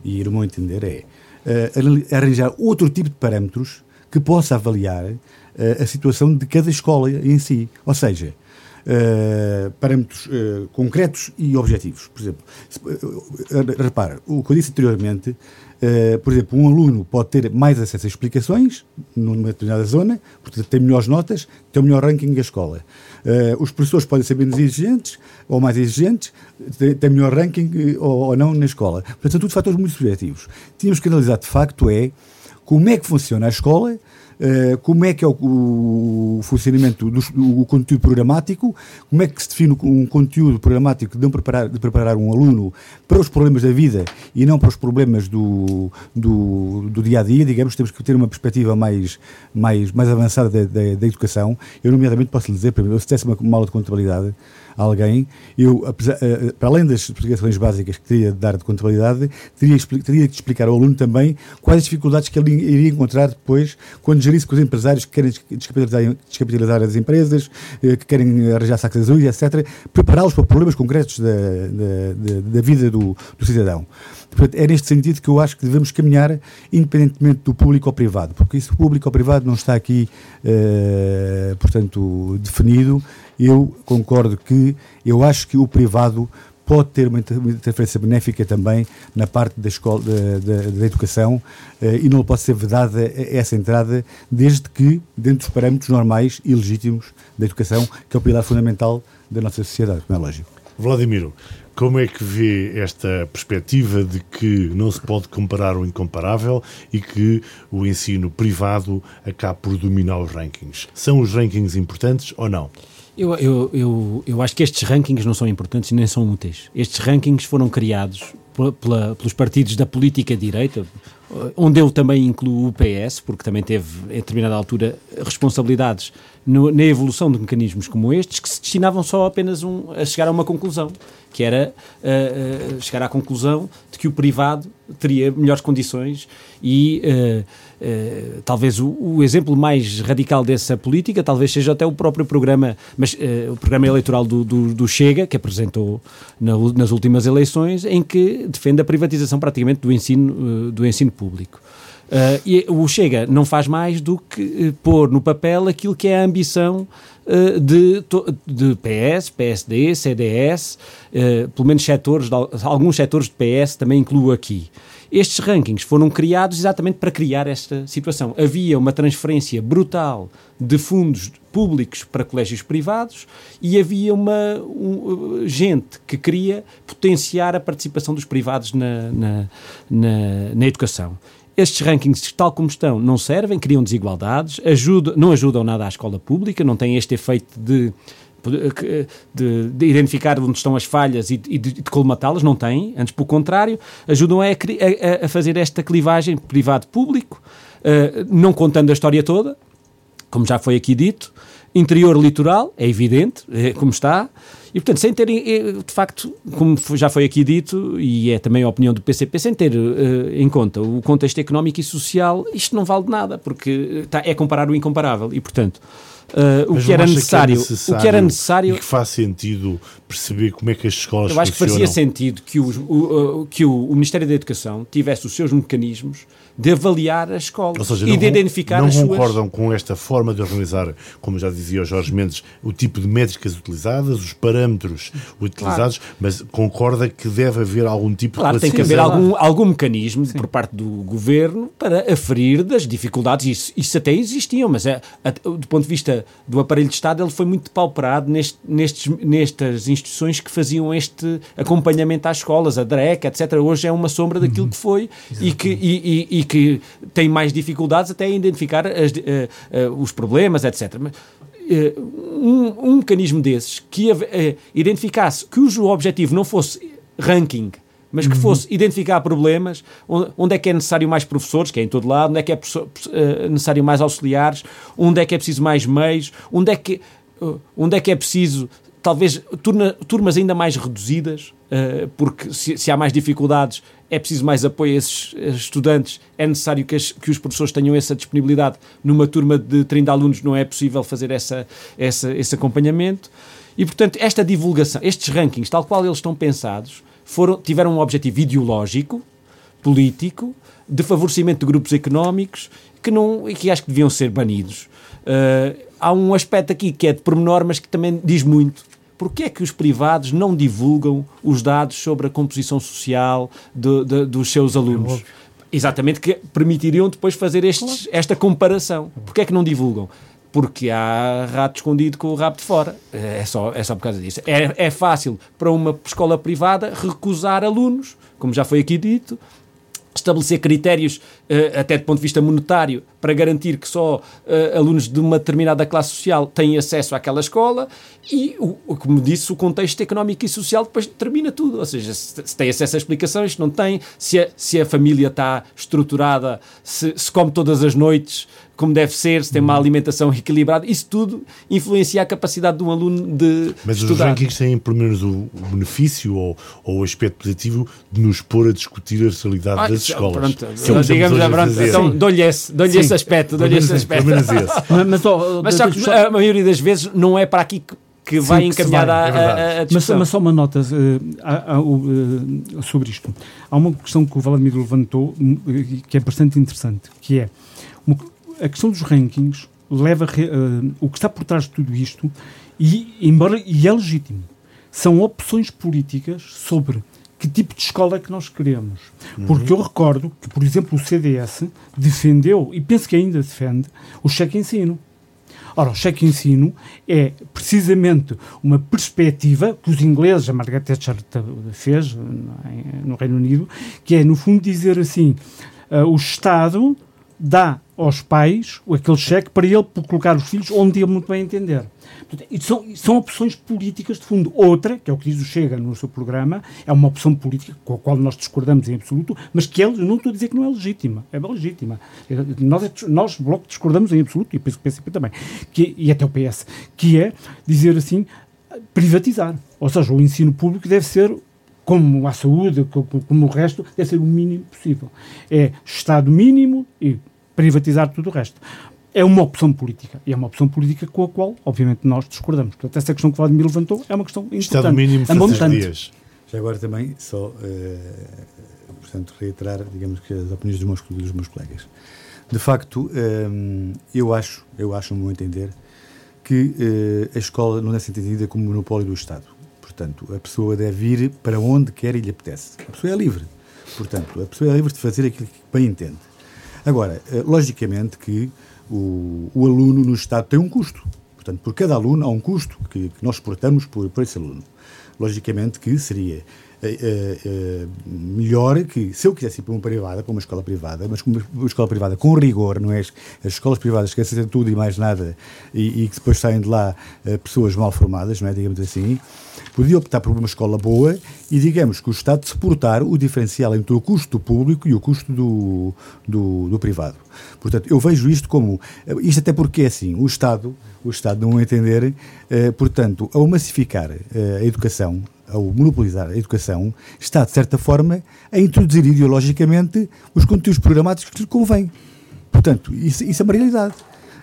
Speaker 4: e no meu entender, é uh, arranjar outro tipo de parâmetros que possa avaliar uh, a situação de cada escola em si. Ou seja, Uh, parâmetros uh, concretos e objetivos. Por exemplo, se, uh, repara, o que eu disse anteriormente, por exemplo, um aluno pode ter mais acesso a explicações numa determinada zona, portanto tem melhores notas, tem um melhor ranking da escola. os professores podem ser menos exigentes ou mais exigentes, têm melhor ranking ou, ou, não na escola. Portanto, são tudo fatores muito subjetivos. Tínhamos que analisar de facto é como é que funciona a escola Uh, como é que é o, o funcionamento do, do, conteúdo programático, como é que se define um conteúdo programático de, preparar, de preparar um aluno para os problemas da vida e não para os problemas do, do, do dia a dia, digamos, temos que ter uma perspectiva mais, mais, mais avançada da, da, da educação. Eu, nomeadamente, posso lhe dizer, se tivesse uma, uma aula de contabilidade, alguém, eu, apesar, uh, para além das explicações básicas que teria de dar de contabilidade, teria, teria de explicar ao aluno também quais as dificuldades que ele iria encontrar depois quando gerisse com os empresários que querem descapitalizar, descapitalizar as empresas, uh, que querem arranjar sacos azuis, etc. Prepará-los para problemas concretos da, da, da, da vida do, do cidadão. Portanto, é neste sentido que eu acho que devemos caminhar, independentemente do público ou privado, porque isso público ou privado não está aqui, uh, portanto, definido. Eu concordo que, eu acho que o privado pode ter uma interferência benéfica também na parte da escola da, da, da educação uh, e não pode ser vedada essa entrada desde que dentro dos parâmetros normais e legítimos da educação que é o pilar fundamental da nossa sociedade, como é lógico.
Speaker 1: Vladimiro, como é que vê esta perspectiva de que não se pode comparar o incomparável e que o ensino privado acaba por dominar os rankings? São os rankings importantes ou não?
Speaker 3: Eu, eu, eu, eu acho que estes rankings não são importantes e nem são úteis. Estes rankings foram criados pela, pelos partidos da política direita, onde eu também incluo o PS, porque também teve, em determinada altura, responsabilidades no, na evolução de mecanismos como estes, que se destinavam só apenas um, a chegar a uma conclusão, que era uh, uh, chegar à conclusão de que o privado teria melhores condições e uh, talvez o, o, exemplo mais radical dessa política talvez seja até o próprio programa, mas o programa eleitoral do, do, do Chega, que apresentou na, nas últimas eleições, em que defende a privatização praticamente do ensino, do ensino público. Uh, e o Chega não faz mais do que uh, pôr no papel aquilo que é a ambição uh, de, de PS, PSD, CDS, pelo menos setores, alguns setores de PS também incluo aqui. Estes rankings foram criados exatamente para criar esta situação. Havia uma transferência brutal de fundos públicos para colégios privados e havia uma um, gente que queria potenciar a participação dos privados na, na, na, na educação. Estes rankings, tal como estão, não servem, criam desigualdades, ajudam, não ajudam nada à escola pública, não têm este efeito de, de, de identificar onde estão as falhas e, de, de colmatá-las, não têm, antes pelo contrário, ajudam a, a, a fazer esta clivagem privado-público, uh, não contando a história toda, como já foi aqui dito, interior litoral, é evidente, é como está, e, portanto, sem ter, eh, de facto, como já foi aqui dito, e é também a opinião do PCP, sem ter uh, em conta o contexto económico e social, isto não vale de nada, porque tá, é comparar o incomparável. E, portanto, uh, o, que era necessário, que necessário, o que era necessário.
Speaker 1: E que faz sentido perceber como é que as escolas
Speaker 3: Eu acho que fazia sentido que, o, o, que o, o Ministério da Educação tivesse os seus mecanismos de avaliar a escola seja, e de identificar
Speaker 1: não
Speaker 3: as
Speaker 1: suas... Não concordam com esta forma de organizar, como já dizia o Jorge Mendes, o tipo de métricas utilizadas, os parâmetros utilizados, claro. mas concorda que deve haver algum tipo
Speaker 3: claro,
Speaker 1: de
Speaker 3: tem que haver algum, algum mecanismo Sim. por parte do governo para aferir das dificuldades. Isso, isso até existiam, mas é, do ponto de vista do aparelho de Estado, ele foi muito pauperado neste, nestes, nestas instituições que faziam este acompanhamento às escolas, a DREC, etc. Hoje é uma sombra daquilo uhum. que foi e que, e, e, e que tem mais dificuldades até em identificar as, uh, uh, os problemas, etc. Mas, uh, um, um, mecanismo desses que identificasse que o objetivo não fosse ranking mas que fosse identificar problemas, onde, é que é necessário mais professores, que é em todo lado, onde é que é necessário mais auxiliares, onde é que é preciso mais meios, onde é que, onde é, que é preciso talvez turma, turmas ainda mais reduzidas, uh, porque se, se, há mais dificuldades é preciso mais apoio a esses, estudantes, é necessário que, as, que, os professores tenham essa disponibilidade. Numa turma de 30 alunos não é possível fazer essa, essa, esse acompanhamento. E, portanto, esta divulgação, estes rankings, tal qual eles estão pensados, foram, tiveram um objetivo ideológico, político, de favorecimento de grupos económicos que, não, que acho que deviam ser banidos. Uh, há um aspecto aqui que é de pormenor, mas que também diz muito Porquê é que os privados não divulgam os dados sobre a composição social de, de, dos seus alunos? É Exatamente, que permitiriam depois fazer estes, esta comparação. Porquê é que não divulgam? Porque há rato escondido com o rabo de fora. É só, é só por causa disso. É, é fácil para uma escola privada recusar alunos, como já foi aqui dito, estabelecer critérios, uh, até do ponto de vista monetário, para garantir que só uh, alunos de uma determinada classe social têm acesso àquela escola e, o, como disse, o contexto económico e social depois determina tudo. Ou seja, se, se tem acesso a explicações, se não tem, se a, se a família está estruturada, se, se come todas as noites como deve ser, se tem uma uhum. alimentação equilibrada, isso tudo influencia a capacidade de um aluno de
Speaker 1: Mas
Speaker 3: estudar.
Speaker 1: os rankings têm pelo menos o, benefício ou, ou, o aspecto positivo de nos pôr a discutir a realidade ah, das escolas.
Speaker 3: Pronto, é digamos, pronto, então dou-lhe esse, dou esse aspecto. Dou esse aspecto.
Speaker 1: Pelo menos esse.
Speaker 3: mas, mas, oh, mas só que a maioria das vezes não é para aqui que que Sim, vai encaminhar a, é a, a
Speaker 2: mas, mas, só uma nota uh, uh, sobre isto. Há uma questão que o Vladimir levantou que é bastante interessante, que é uma, a questão dos rankings leva uh, o que está por trás de tudo isto e embora e é legítimo são opções políticas sobre que tipo de escola é que nós queremos. Uhum. Porque eu recordo que, por exemplo, o CDS defendeu, e penso que ainda defende, o cheque ensino. Ora, o cheque ensino é precisamente uma perspectiva que os ingleses, a Margaret Thatcher fez no Reino Unido, que é, no fundo, dizer assim, uh, o Estado dá aos pais aquele cheque para ele colocar os filhos onde ele muito bem entender. Portanto, são, são opções políticas de fundo. Outra, que é o que diz o Chega no seu programa, é uma opção política com a qual nós discordamos em absoluto, mas que é, não estou a dizer que não é legítima, é legítima. Nós, nós Bloco, discordamos em absoluto, e penso que o PCP também, que, e até o PS, que é dizer assim, privatizar. Ou seja, o ensino público deve ser como a saúde, como o resto, deve ser o mínimo possível. É Estado mínimo e privatizar tudo o resto. É uma opção política. E é uma opção política com a qual, obviamente, nós discordamos. Portanto, essa questão que o Vladimir levantou é uma questão importante.
Speaker 1: Estado mínimo é dias.
Speaker 4: Já agora também, só, uh, portanto, reiterar, digamos que as opiniões dos meus, dos meus colegas. De facto, um, eh, eu acho, eu acho, no meu entender, que uh, a escola não deve ser entendida como monopólio do Estado. Portanto, a pessoa deve ir para onde quer e lhe apetece. A pessoa é livre. Portanto, a pessoa é livre de fazer aquilo que bem entende. Agora, uh, logicamente que o, o aluno no Estado tem um custo. Portanto, por cada aluno há um custo que, que nós suportamos por, por esse aluno. Logicamente que seria é, é, melhor que, se eu quisesse ir para uma privada, para uma escola privada, mas uma, escola privada com rigor, não é? As, as escolas privadas que aceitam tudo e mais nada e, que depois saem de lá uh, pessoas mal formadas, não é? Digamos assim, podia optar por uma escola boa e, digamos, que o Estado suportar o diferencial entre o custo público e o custo do, do, do privado. Portanto, eu vejo isto como. Isto até porque, é assim, o Estado, o Estado não entender, uh, portanto, ao massificar uh, a educação, ao monopolizar a educação, está, de certa forma, a introduzir ideologicamente os conteúdos programados que lhe convém. Portanto, isso, isso é uma realidade.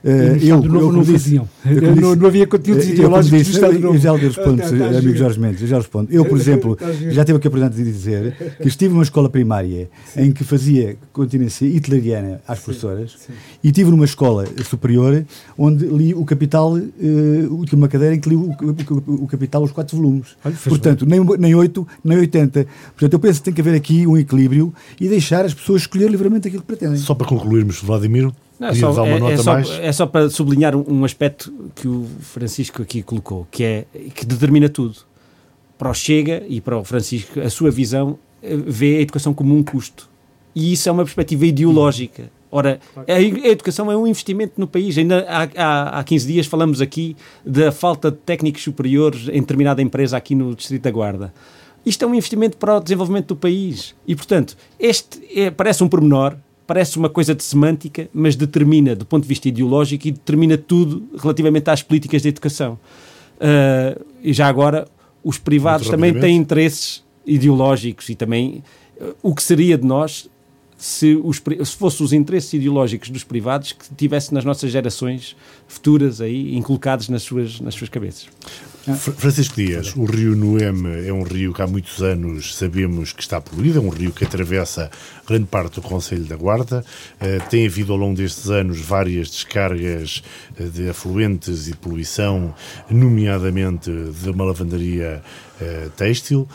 Speaker 2: Uh, eu, novo eu, não faziam. Eu, não, não, havia conteúdos ideológicos
Speaker 4: disse, eu, eu já lhe respondo, tá, tá amigo Jorge Mendes, eu já respondo. Eu, por exemplo, tá já tive aqui a oportunidade de dizer que estive numa escola primária sim. em que fazia continência hitleriana às professoras e tive numa escola superior onde li o Capital, uh, uma cadeira em que li o, o, o Capital, os quatro volumes. Olha, Portanto, nem, nem 8, nem 80. Portanto, eu penso que tem que haver aqui um equilíbrio e deixar as pessoas escolher livremente aquilo que pretendem.
Speaker 1: Só para concluirmos, Vladimir,
Speaker 3: não, é, só, é, é, só, é, só, para sublinhar um, aspecto que o Francisco aqui colocou, que é que determina tudo. Para o Chega e para o Francisco, a sua visão eh, vê a educação como um custo. E isso é uma perspectiva ideológica. Ora, a, educação é um investimento no país. Ainda há, há, há 15 dias falamos aqui da falta de técnicos superiores em determinada empresa aqui no Distrito da Guarda. Isto é um investimento para o desenvolvimento do país. E, portanto, este é, parece um pormenor, parece uma coisa de semântica, mas determina, do ponto de vista ideológico, e determina tudo relativamente às políticas de educação. Uh, e já agora, os privados também têm interesses ideológicos e também uh, o que seria de nós se, os, se fossem os interesses ideológicos dos privados que tivesse nas nossas gerações futuras aí inculcados nas suas, nas suas cabeças.
Speaker 1: Francisco Dias, o rio Noeme é um rio que há muitos anos sabemos que está poluído, é um rio que atravessa grande parte do Conselho da Guarda. Uh, tem havido ao longo destes anos várias descargas uh, de afluentes e poluição, nomeadamente de uma lavandaria uh, têxtil,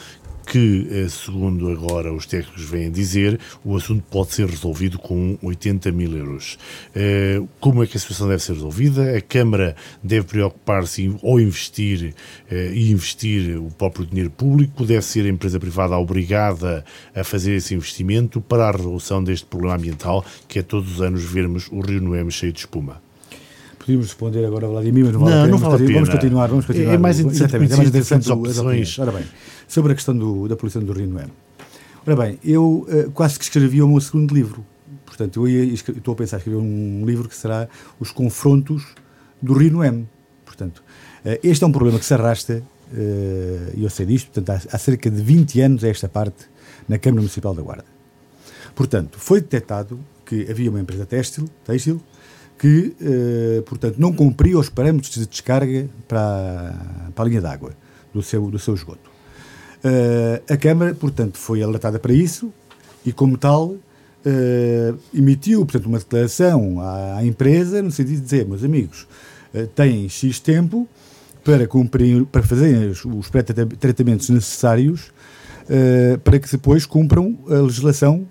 Speaker 1: que, eh, segundo agora os técnicos vêm dizer, o assunto pode ser resolvido com 80 mil euros. Eh, como é que a situação deve ser resolvida? A Câmara deve preocupar-se ou investir eh, e investir o próprio dinheiro público? Deve ser a empresa privada obrigada a fazer esse investimento para a resolução deste problema ambiental que é todos os anos vermos o Rio Noeme cheio de espuma?
Speaker 4: Podíamos responder agora, Vladimir, mas
Speaker 1: não, vale não, não vale a pena.
Speaker 4: Vamos continuar, vamos continuar.
Speaker 1: É mais interessante, é mais interessante as opções.
Speaker 4: Ora bem, sobre a questão do, da poluição do Rio Noé. Ora bem, eu uh, quase que escrevi o meu segundo livro. Portanto, eu ia, estou a pensar em escrever um livro que será Os Confrontos do Rio Noé. Portanto, uh, este é um problema que se arrasta, uh, e eu sei disto, portanto, há, há cerca de 20 anos a esta parte na Câmara Municipal da Guarda. Portanto, foi detectado que havia uma empresa têxtil, têxtil que, eh, portanto, não cumpria os parâmetros de descarga para, para a linha d'água do seu, do seu esgoto. Uh, a Câmara, portanto, foi alertada para isso e, como tal, uh, emitiu, portanto, uma declaração à, à, empresa no sentido de dizer, meus amigos, uh, têm X tempo para cumprir, para fazerem os, os pré-tratamentos necessários para que depois cumpram a legislação,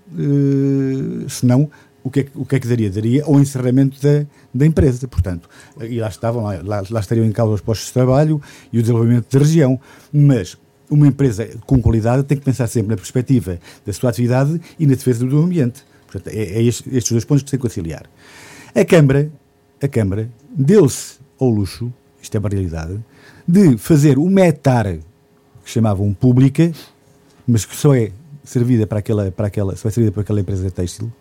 Speaker 4: senão o que, é, o que é que daria? Daria ao encerramento da, da empresa, portanto, e lá estavam, lá, lá estariam em causa os postos de trabalho e o desenvolvimento da região, mas uma empresa com qualidade tem que pensar sempre na perspectiva da sua atividade e na defesa do ambiente. Portanto, é, é estes dois pontos que se conciliar. A Câmara, a Câmara deu-se ao luxo, isto é uma realidade, de fazer uma etar que chamavam pública, mas que só é servida para aquela, para aquela, só é servida por aquela empresa têxtil,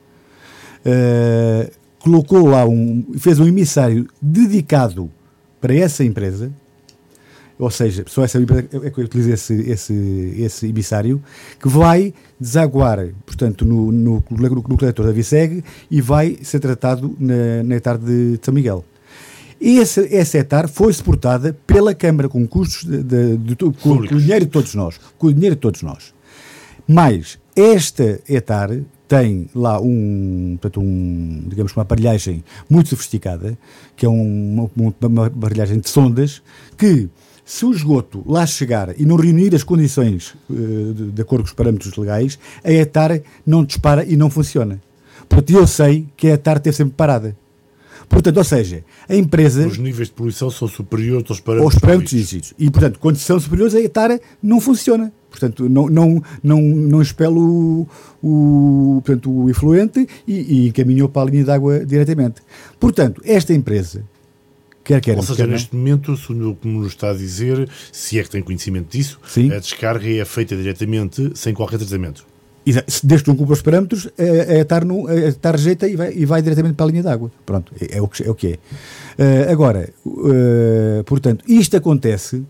Speaker 4: uh, colocou lá um, fez um emissário dedicado para essa empresa, ou seja, só essa empresa é que utiliza esse, esse, esse emissário, que vai desaguar, portanto, no, no, no coletor da Viseg e vai ser tratado na, na etar de São Miguel. Esse, essa etar foi suportada pela Câmara com custos de, de, de, com, com, o dinheiro de todos nós. Com o dinheiro de todos nós. Mas esta etar tem lá um, portanto, um, digamos, uma aparelhagem muito sofisticada, que é um, uma, uma aparelhagem de sondas, que se o esgoto lá chegar e não reunir as condições uh, de, acordo com os parâmetros legais, a ETAR não dispara e não funciona. Portanto, eu sei que a ETAR teve sempre parada. Portanto, ou seja, a empresa.
Speaker 1: Os níveis de poluição são superiores aos parâmetros.
Speaker 4: Aos parâmetros exigidos. E, portanto, quando são superiores, a ETAR não funciona. Portanto, não, não, não, não expele o, o, portanto, o efluente e, e encaminhou para a linha de água diretamente. Portanto, esta empresa, quer quer
Speaker 1: Ou seja, neste momento, como nos está a dizer, se é que tem conhecimento disso, Sim. a descarga é feita diretamente sem qualquer tratamento.
Speaker 4: Desde que não cumpra os parâmetros, é, é estar, no, é estar rejeita e vai, e vai diretamente para a linha de água. Pronto, é, é, o, que, é o que é. Uh, agora, uh, portanto, isto acontece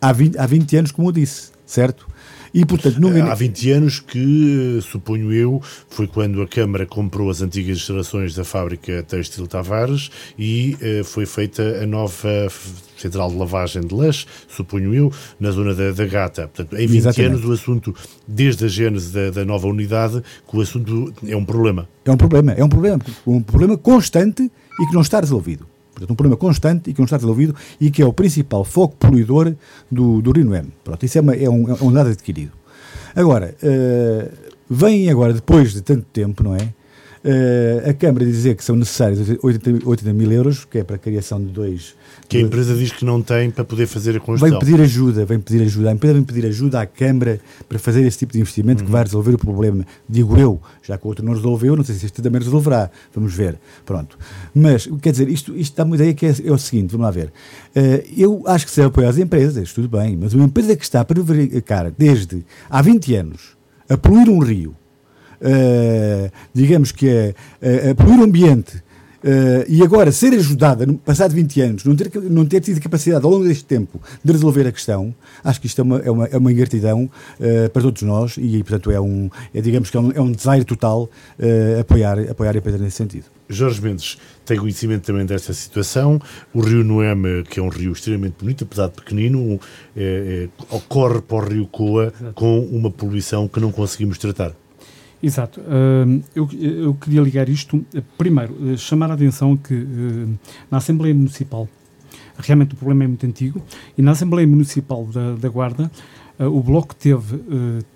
Speaker 4: há 20, há 20 anos, como eu disse, certo?
Speaker 1: E, portanto, no... Há 20 anos que, suponho eu, foi quando a Câmara comprou as antigas instalações da fábrica Têxtil Tavares e eh, foi feita a nova central de lavagem de lãs, suponho eu, na zona da, da Gata. Portanto, em 20 Exatamente. anos o assunto, desde a gênese da, da, nova unidade, que o assunto é um problema.
Speaker 4: É um problema, é um problema, um problema constante e que não está resolvido. Portanto, um problema constante e que não está resolvido e que é o principal foco poluidor do, do Rio Noeme. Pronto, isso é, uma, é, um, é um dado adquirido. Agora, uh, vem agora, depois de tanto tempo, não é? Uh, a Câmara dizer que são necessários 80, 80 mil euros, que é para a criação de dois.
Speaker 1: Que a empresa diz que não tem para poder fazer a construção.
Speaker 4: Vem pedir ajuda, vem pedir ajuda. A empresa vem pedir ajuda à Câmara para fazer esse tipo de investimento uhum. que vai resolver o problema. Digo eu, já que o outro não resolveu, não sei se este também resolverá. Vamos ver. Pronto. Mas, quer dizer, isto, isto dá uma ideia que é, é o seguinte, vamos lá ver. Uh, eu acho que se deve apoiar as empresas, tudo bem, mas uma empresa que está a prevaricar desde há 20 anos a poluir um rio, uh, digamos que é uh, a poluir o ambiente, Uh, e agora ser ajudada, passado 20 anos, não ter, não ter tido capacidade ao longo deste tempo de resolver a questão, acho que isto é uma, é uma, é uma ingratidão uh, para todos nós e, portanto, é um, é, digamos que é um, é um desaire total uh, apoiar, apoiar a empresa nesse sentido.
Speaker 1: Jorge Mendes tem conhecimento também desta situação. O rio Noeme, que é um rio extremamente bonito, apesar de pequenino, é, é, ocorre para o rio Coa com uma poluição que não conseguimos tratar.
Speaker 2: Exato. Eu, eu, queria ligar isto, primeiro, uh, chamar a atenção que uh, na Assembleia Municipal, realmente o problema é muito antigo, e na Assembleia Municipal da, da Guarda, o Bloco teve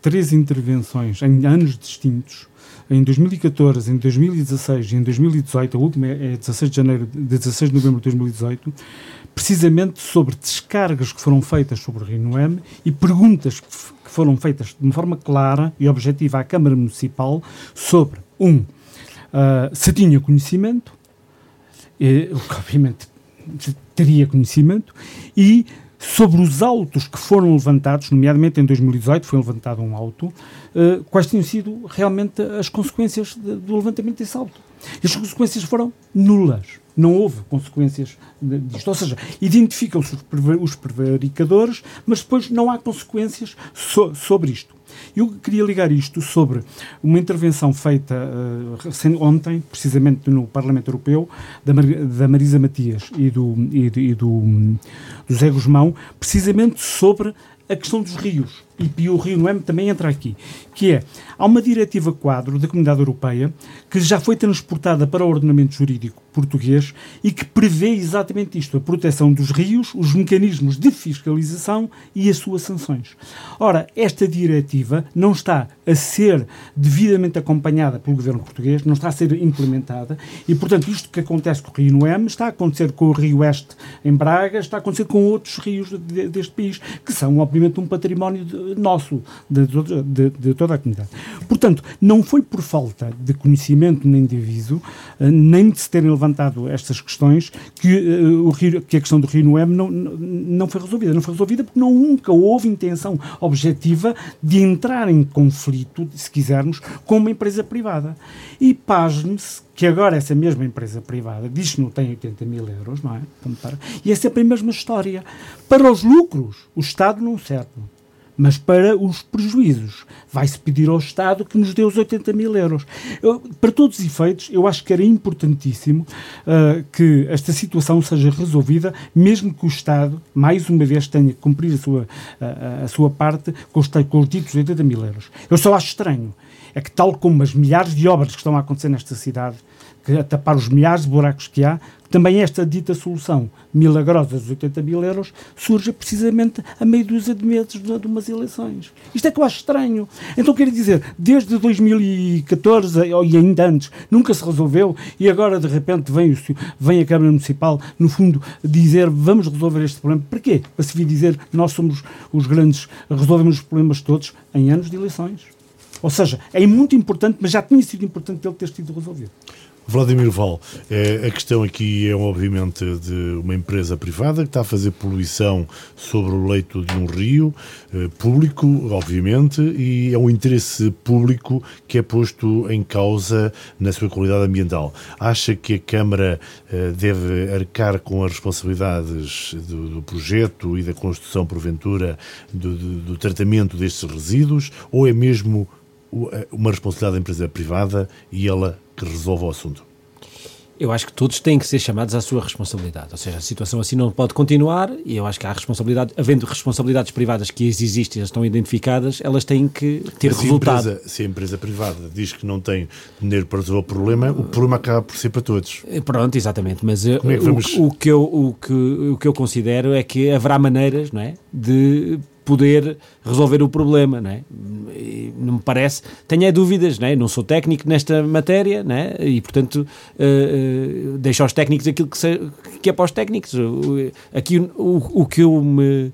Speaker 2: três intervenções em anos distintos, em 2014, em 2016 e em 2018, a última é 16 de janeiro, 16 de novembro de 2018, precisamente sobre descargas que foram feitas sobre o Rio Noeme e perguntas que, que foram feitas de uma forma clara e objetiva à Câmara Municipal sobre, um, uh, se tinha conhecimento, obviamente teria conhecimento, e sobre os autos que foram levantados, nomeadamente em 2018 foi levantado um auto, uh, quais tinham sido realmente as consequências de, do levantamento desse auto. As consequências foram nulas não houve consequências disto. Ou seja, identificam-se os prevaricadores, mas depois não há consequências so sobre isto. Eu queria ligar isto sobre uma intervenção feita uh, ontem, precisamente no Parlamento Europeu, da, Mar da Marisa Matias e do, e, e do, do Zé Guzmão, precisamente sobre a questão dos rios e o Rio Noeme também entra aqui, que é, há uma diretiva quadro da Comunidade Europeia que já foi transportada para o ordenamento jurídico português e que prevê exatamente isto, a proteção dos rios, os mecanismos de fiscalização e as suas sanções. Ora, esta diretiva não está a ser devidamente acompanhada pelo governo português, não está a ser implementada e, portanto, isto que acontece com o Rio Noeme está a acontecer com o Rio Oeste em Braga, está a acontecer com outros rios de, deste país, que são, obviamente, um património de, nosso, de, de, de, toda a comunidade. Portanto, não foi por falta de conhecimento nem de aviso, eh, nem de se terem levantado estas questões, que, uh, o Rio, que a questão do Rio Noem não, não foi resolvida. Não foi resolvida porque não, nunca houve intenção objetiva de entrar em conflito, se quisermos, com uma empresa privada. E pasme-se que agora essa mesma empresa privada diz que não tem 80 mil euros, não é? E é sempre a mesma história. Para os lucros, o Estado não serve mas para os prejuízos. Vai-se pedir ao Estado que nos dê os 80 mil euros. Eu, para todos os efeitos, eu acho que era importantíssimo uh, que esta situação seja resolvida, mesmo que o Estado, mais uma vez, tenha que cumprir a sua, uh, a sua parte com os, com os ditos 80 mil euros. Eu só acho estranho é que, tal como as milhares de obras que estão a acontecer nesta cidade, que a tapar os milhares de buracos que há, também esta dita solução milagrosa dos 80 mil euros surge precisamente a meio dúzia de meses de, de umas eleições. Isto é que eu acho estranho. Então, quero dizer, desde 2014 e ainda antes, nunca se resolveu e agora, de repente, vem, o, vem a Câmara Municipal, no fundo, dizer vamos resolver este problema. Porquê? Para se vir dizer nós somos os grandes, resolvemos os problemas todos em anos de eleições. Ou seja, é muito importante, mas já tinha sido importante ele ter sido resolvido.
Speaker 1: Vladimir Val, é, a questão aqui é obviamente de uma empresa privada que está a fazer poluição sobre o leito de um rio é, público, obviamente, e é um interesse público que é posto em causa na sua qualidade ambiental. Acha que a Câmara é, deve arcar com as responsabilidades do, do projeto e da construção, porventura, do, do, do tratamento destes resíduos, ou é mesmo uma responsabilidade da empresa privada e ela que resolva o assunto?
Speaker 3: Eu acho que todos têm que ser chamados à sua responsabilidade. Ou seja, a situação assim não pode continuar e eu acho que há responsabilidade, havendo responsabilidades privadas que existem e estão identificadas, elas têm que ter se resultado.
Speaker 1: A empresa, se a empresa privada diz que não tem dinheiro para resolver o problema, o problema acaba por ser para todos.
Speaker 3: Eh, pronto, exatamente. Mas eh, é que o, o, que eu, o, que, o que eu considero é que haverá maneiras não é, de poder resolver o problema, não é? Não me parece. Tenho é dúvidas, não é? Não sou técnico nesta matéria, não é? E, portanto, uh, uh, deixo aos técnicos aquilo que, se, que é para os técnicos. Aqui o, o, o que eu me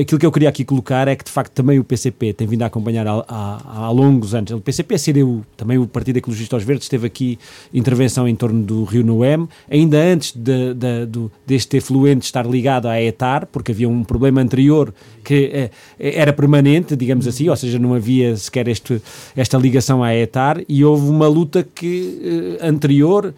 Speaker 3: aquilo que eu queria aqui colocar é que, de facto, também o PCP tem vindo a acompanhar há, há, há longos anos. O PCP, a CDU, também o Partido Ecologista aos Verdes, teve aqui intervenção em torno do Rio Noem, ainda antes de, de, de, deste efluente estar ligado à ETAR, porque havia um problema anterior que eh, era permanente, digamos assim, ou seja, não havia sequer este, esta ligação à ETAR, e houve uma luta que eh, anterior,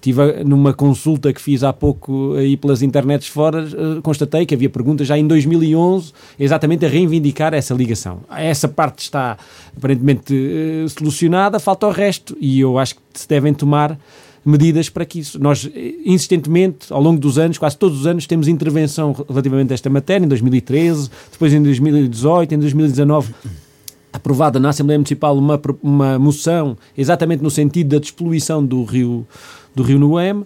Speaker 3: tive numa consulta que fiz há pouco aí pelas internets fora, constatei que havia perguntas já em 2000 2011 exatamente a reivindicar essa ligação. Essa parte está aparentemente solucionada, falta o resto e eu acho que se devem tomar medidas para que isso. Nós, eh, insistentemente, ao longo dos anos, quase todos os anos, temos intervenção relativamente a esta matéria, em 2013, depois em 2018, em 2019 aprovada na Assembleia Municipal uma, uma moção exatamente no sentido da despoluição do rio, do rio Nuem.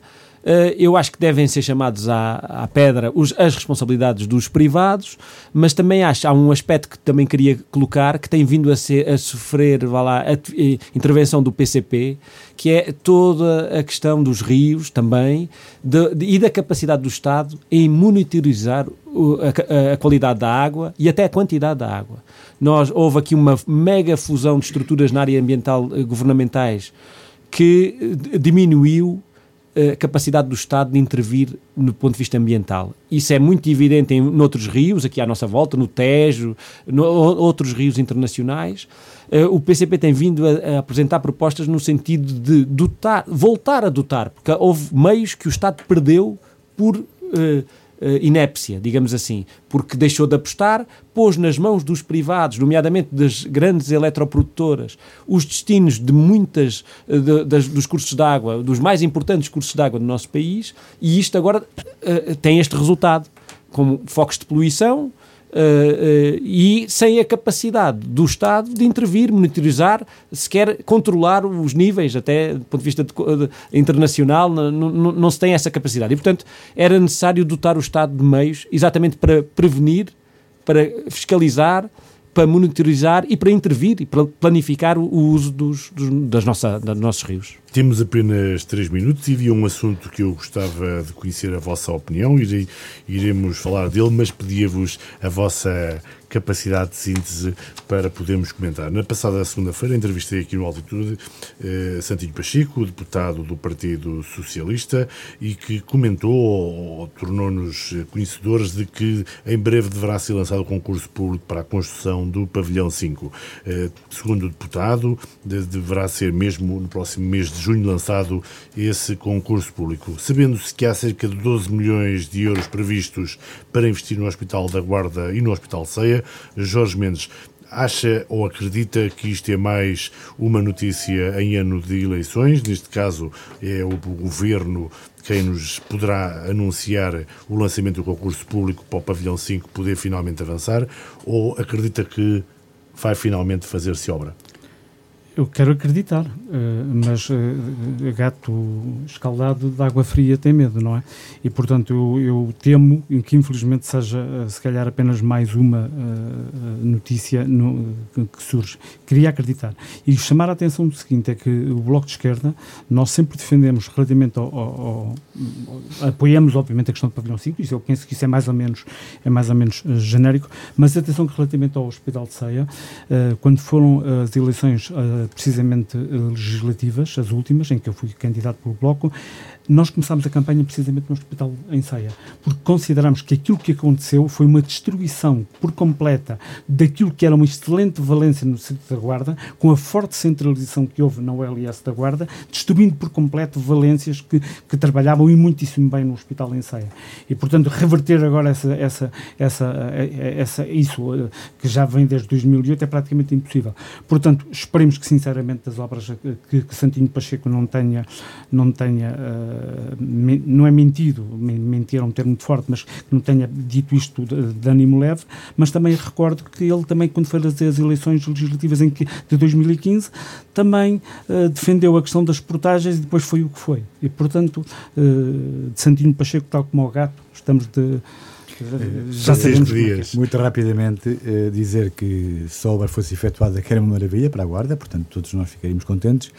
Speaker 3: Eh, eu acho que devem ser chamados à, à pedra os, as responsabilidades dos privados, mas também acho, há um aspecto que também queria colocar, que tem vindo a, ser, a sofrer vá lá, a, a intervenção do PCP, que é toda a questão dos rios também de, de, e da capacidade do Estado em monitorizar o, a, a, qualidade da água e até a quantidade da água. Nós, houve aqui uma mega fusão de estruturas na área ambiental eh, governamentais que eh, diminuiu a capacidade do Estado de intervir no ponto de vista ambiental. Isso é muito evidente em noutros rios, aqui à nossa volta, no Tejo, no, outros rios internacionais. Uh, o PCP tem vindo a, a, apresentar propostas no sentido de dotar, voltar a dotar, porque houve meios que o Estado perdeu por uh, inépcia, digamos assim, porque deixou de apostar, pôs nas mãos dos privados, nomeadamente das grandes eletroprodutoras, os destinos de muitas uh, de, das, dos cursos de água, dos mais importantes cursos de água do nosso país, e isto agora uh, tem este resultado, como focos de poluição, Uh, uh, e sem a capacidade do Estado de intervir, monitorizar, sequer controlar os níveis, até do ponto de vista de, de, internacional, não, não, não se tem essa capacidade. E, portanto, era necessário dotar o Estado de meios exatamente para prevenir, para fiscalizar para monitorizar e para intervir e para planificar o uso dos, dos, das nossa, dos nossos rios.
Speaker 1: Temos apenas três minutos e havia um assunto que eu gostava de conhecer a vossa opinião, e iremos falar dele, mas pedia-vos a vossa capacidade de síntese para podermos comentar. Na passada segunda-feira entrevistei aqui no Altitude eh, Santinho Pacheco, deputado do Partido Socialista, e que comentou ou, ou tornou-nos conhecedores de que em breve deverá ser lançado o concurso público para a construção do Pavilhão 5. Eh, segundo o deputado, de, deverá ser mesmo no próximo mês de junho lançado esse concurso público. Sabendo-se que há cerca de 12 milhões de euros previstos para investir no Hospital da Guarda e no Hospital Ceia, Jorge Mendes, acha ou acredita que isto é mais uma notícia em ano de eleições? Neste caso, é o governo quem nos poderá anunciar o lançamento do concurso público para o Pavilhão 5 poder finalmente avançar? Ou acredita que vai finalmente fazer-se obra?
Speaker 2: Eu quero acreditar, eh, mas eh, gato escaldado de água fria tem medo, não é? E, portanto, eu, eu temo que, infelizmente, seja, eh, se calhar, apenas mais uma notícia no, que surge. Queria acreditar. E chamar a atenção do seguinte, é que o Bloco de Esquerda, nós sempre defendemos relativamente ao... ao, ao apoiamos, obviamente, a questão do pavilhão 5, isso eu penso que isso é mais ou menos, é mais ou menos genérico, mas atenção que relativamente ao Hospital de Ceia, quando foram as eleições precisamente eh, legislativas, as últimas, em que eu fui candidato pelo Bloco, nós começámos a campanha precisamente no Hospital em Ceia, porque consideramos que aquilo que aconteceu foi uma destruição por completa daquilo que era uma excelente valência no Centro da Guarda, com a forte centralização que houve na OLS da Guarda, destruindo por completo valências que, que trabalhavam e muitíssimo bem no Hospital em Ceia. E, portanto, reverter agora essa, essa, essa, essa, isso eh, que já vem desde 2008 é praticamente impossível. Portanto, esperemos que, sinceramente, as obras que, que Santinho Pacheco não tenha, não tenha uh, não é mentido, mentir é um termo muito forte, mas que não tenha dito isto de, de ânimo leve, mas também recordo que ele também, quando foi fazer as eleições legislativas em que, de 2015, também uh, defendeu a questão das portagens e depois foi o que foi. E, portanto, uh, de Santinho Pacheco, tal como o gato, estamos de Já sabemos
Speaker 1: dias.
Speaker 4: Muito rapidamente, eh, dizer que se a obra fosse efetuada, que era uma maravilha para a Guarda, portanto, todos nós ficaríamos contentes,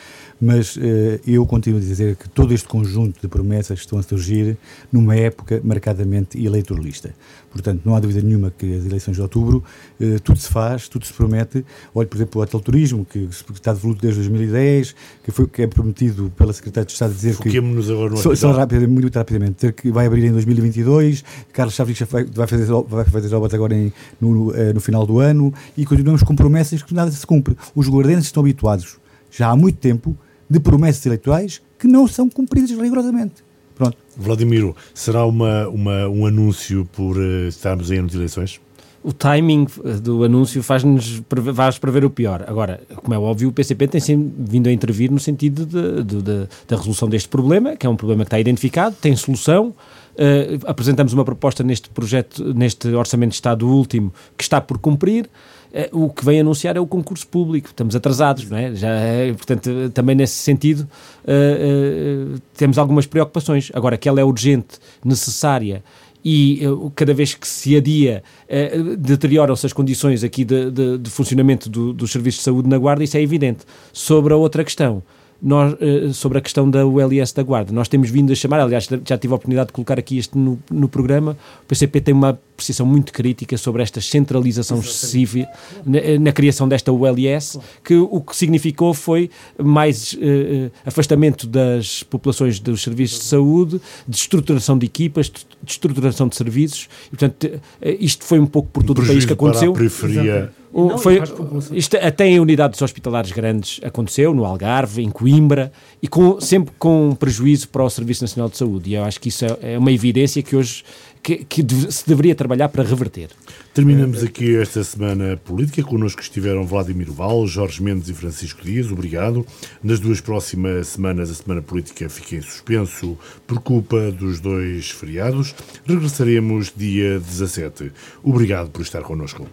Speaker 4: mas eh, eu continuo a dizer que todo este conjunto de promessas estão a surgir numa época marcadamente eleitoralista. Portanto, não há dúvida nenhuma que as eleições de outubro eh, tudo se faz, tudo se promete. Olhe, por exemplo, o hotel turismo, que está devoluto desde 2010, que, foi, que é prometido pela Secretária de Estado dizer que.
Speaker 1: Foquemos-nos agora no
Speaker 4: Só, só rapidamente, muito rapidamente, dizer que vai abrir em 2022, Carlos Chaves vai, vai fazer, vai fazer as obras agora em- no, eh, no final do ano e continuamos com promessas que nada se cumpre. Os guardianes estão habituados, já há muito tempo, de promessas eleitorais que não são cumpridas rigorosamente. Pronto.
Speaker 1: Vladimiro, será uma, uma, um anúncio por eh, estarmos em anos de eleições?
Speaker 3: o timing eh, do anúncio faz-nos preve- faz prever o pior. Agora, como é óbvio, o PCP tem sempre vindo a intervir no sentido de- de- de- da resolução deste problema, que é um problema que está identificado, tem solução. Eh, apresentamos uma proposta neste projeto, neste Orçamento de Estado último, que está por cumprir. Eh, o que vem anunciar é o concurso público. Estamos atrasados, não é? Já é, portanto, também nesse sentido eh, eh, temos algumas preocupações. Agora, que ela é urgente, necessária e eh, cada vez que se adia eh, deterioram-se as condições aqui de, de- de funcionamento do- dos serviços de saúde na Guarda, isso é evidente. Sobre a outra questão, nós, sobre a questão da ULS da Guarda, nós temos vindo a chamar, aliás, já tive a oportunidade de colocar aqui isto no, no programa, o PCP tem uma apreciação muito crítica sobre esta centralização excessiva na, na criação desta ULS, que o que significou foi mais eh, eh, afastamento das populações dos serviços de saúde, destruturação de equipas, destruturação de serviços, e, portanto, eh, isto foi um pouco por todo o país que aconteceu.
Speaker 1: Para a periferia.
Speaker 3: O-
Speaker 2: Não,
Speaker 3: foi, isto até em unidades hospitalares grandes aconteceu, no Algarve, em Coimbra, e com, sempre com prejuízo para o Serviço Nacional de Saúde. E eu acho que isso é, é uma evidência que hoje que, que se deveria trabalhar para reverter.
Speaker 1: Terminamos aqui esta semana política. Connosco estiveram Vladimir Val, Jorge Mendes e Francisco Dias. Obrigado. Nas duas próximas semanas, a semana política fica em suspenso por culpa dos dois feriados. Regressaremos dia 17. Obrigado por estar connosco.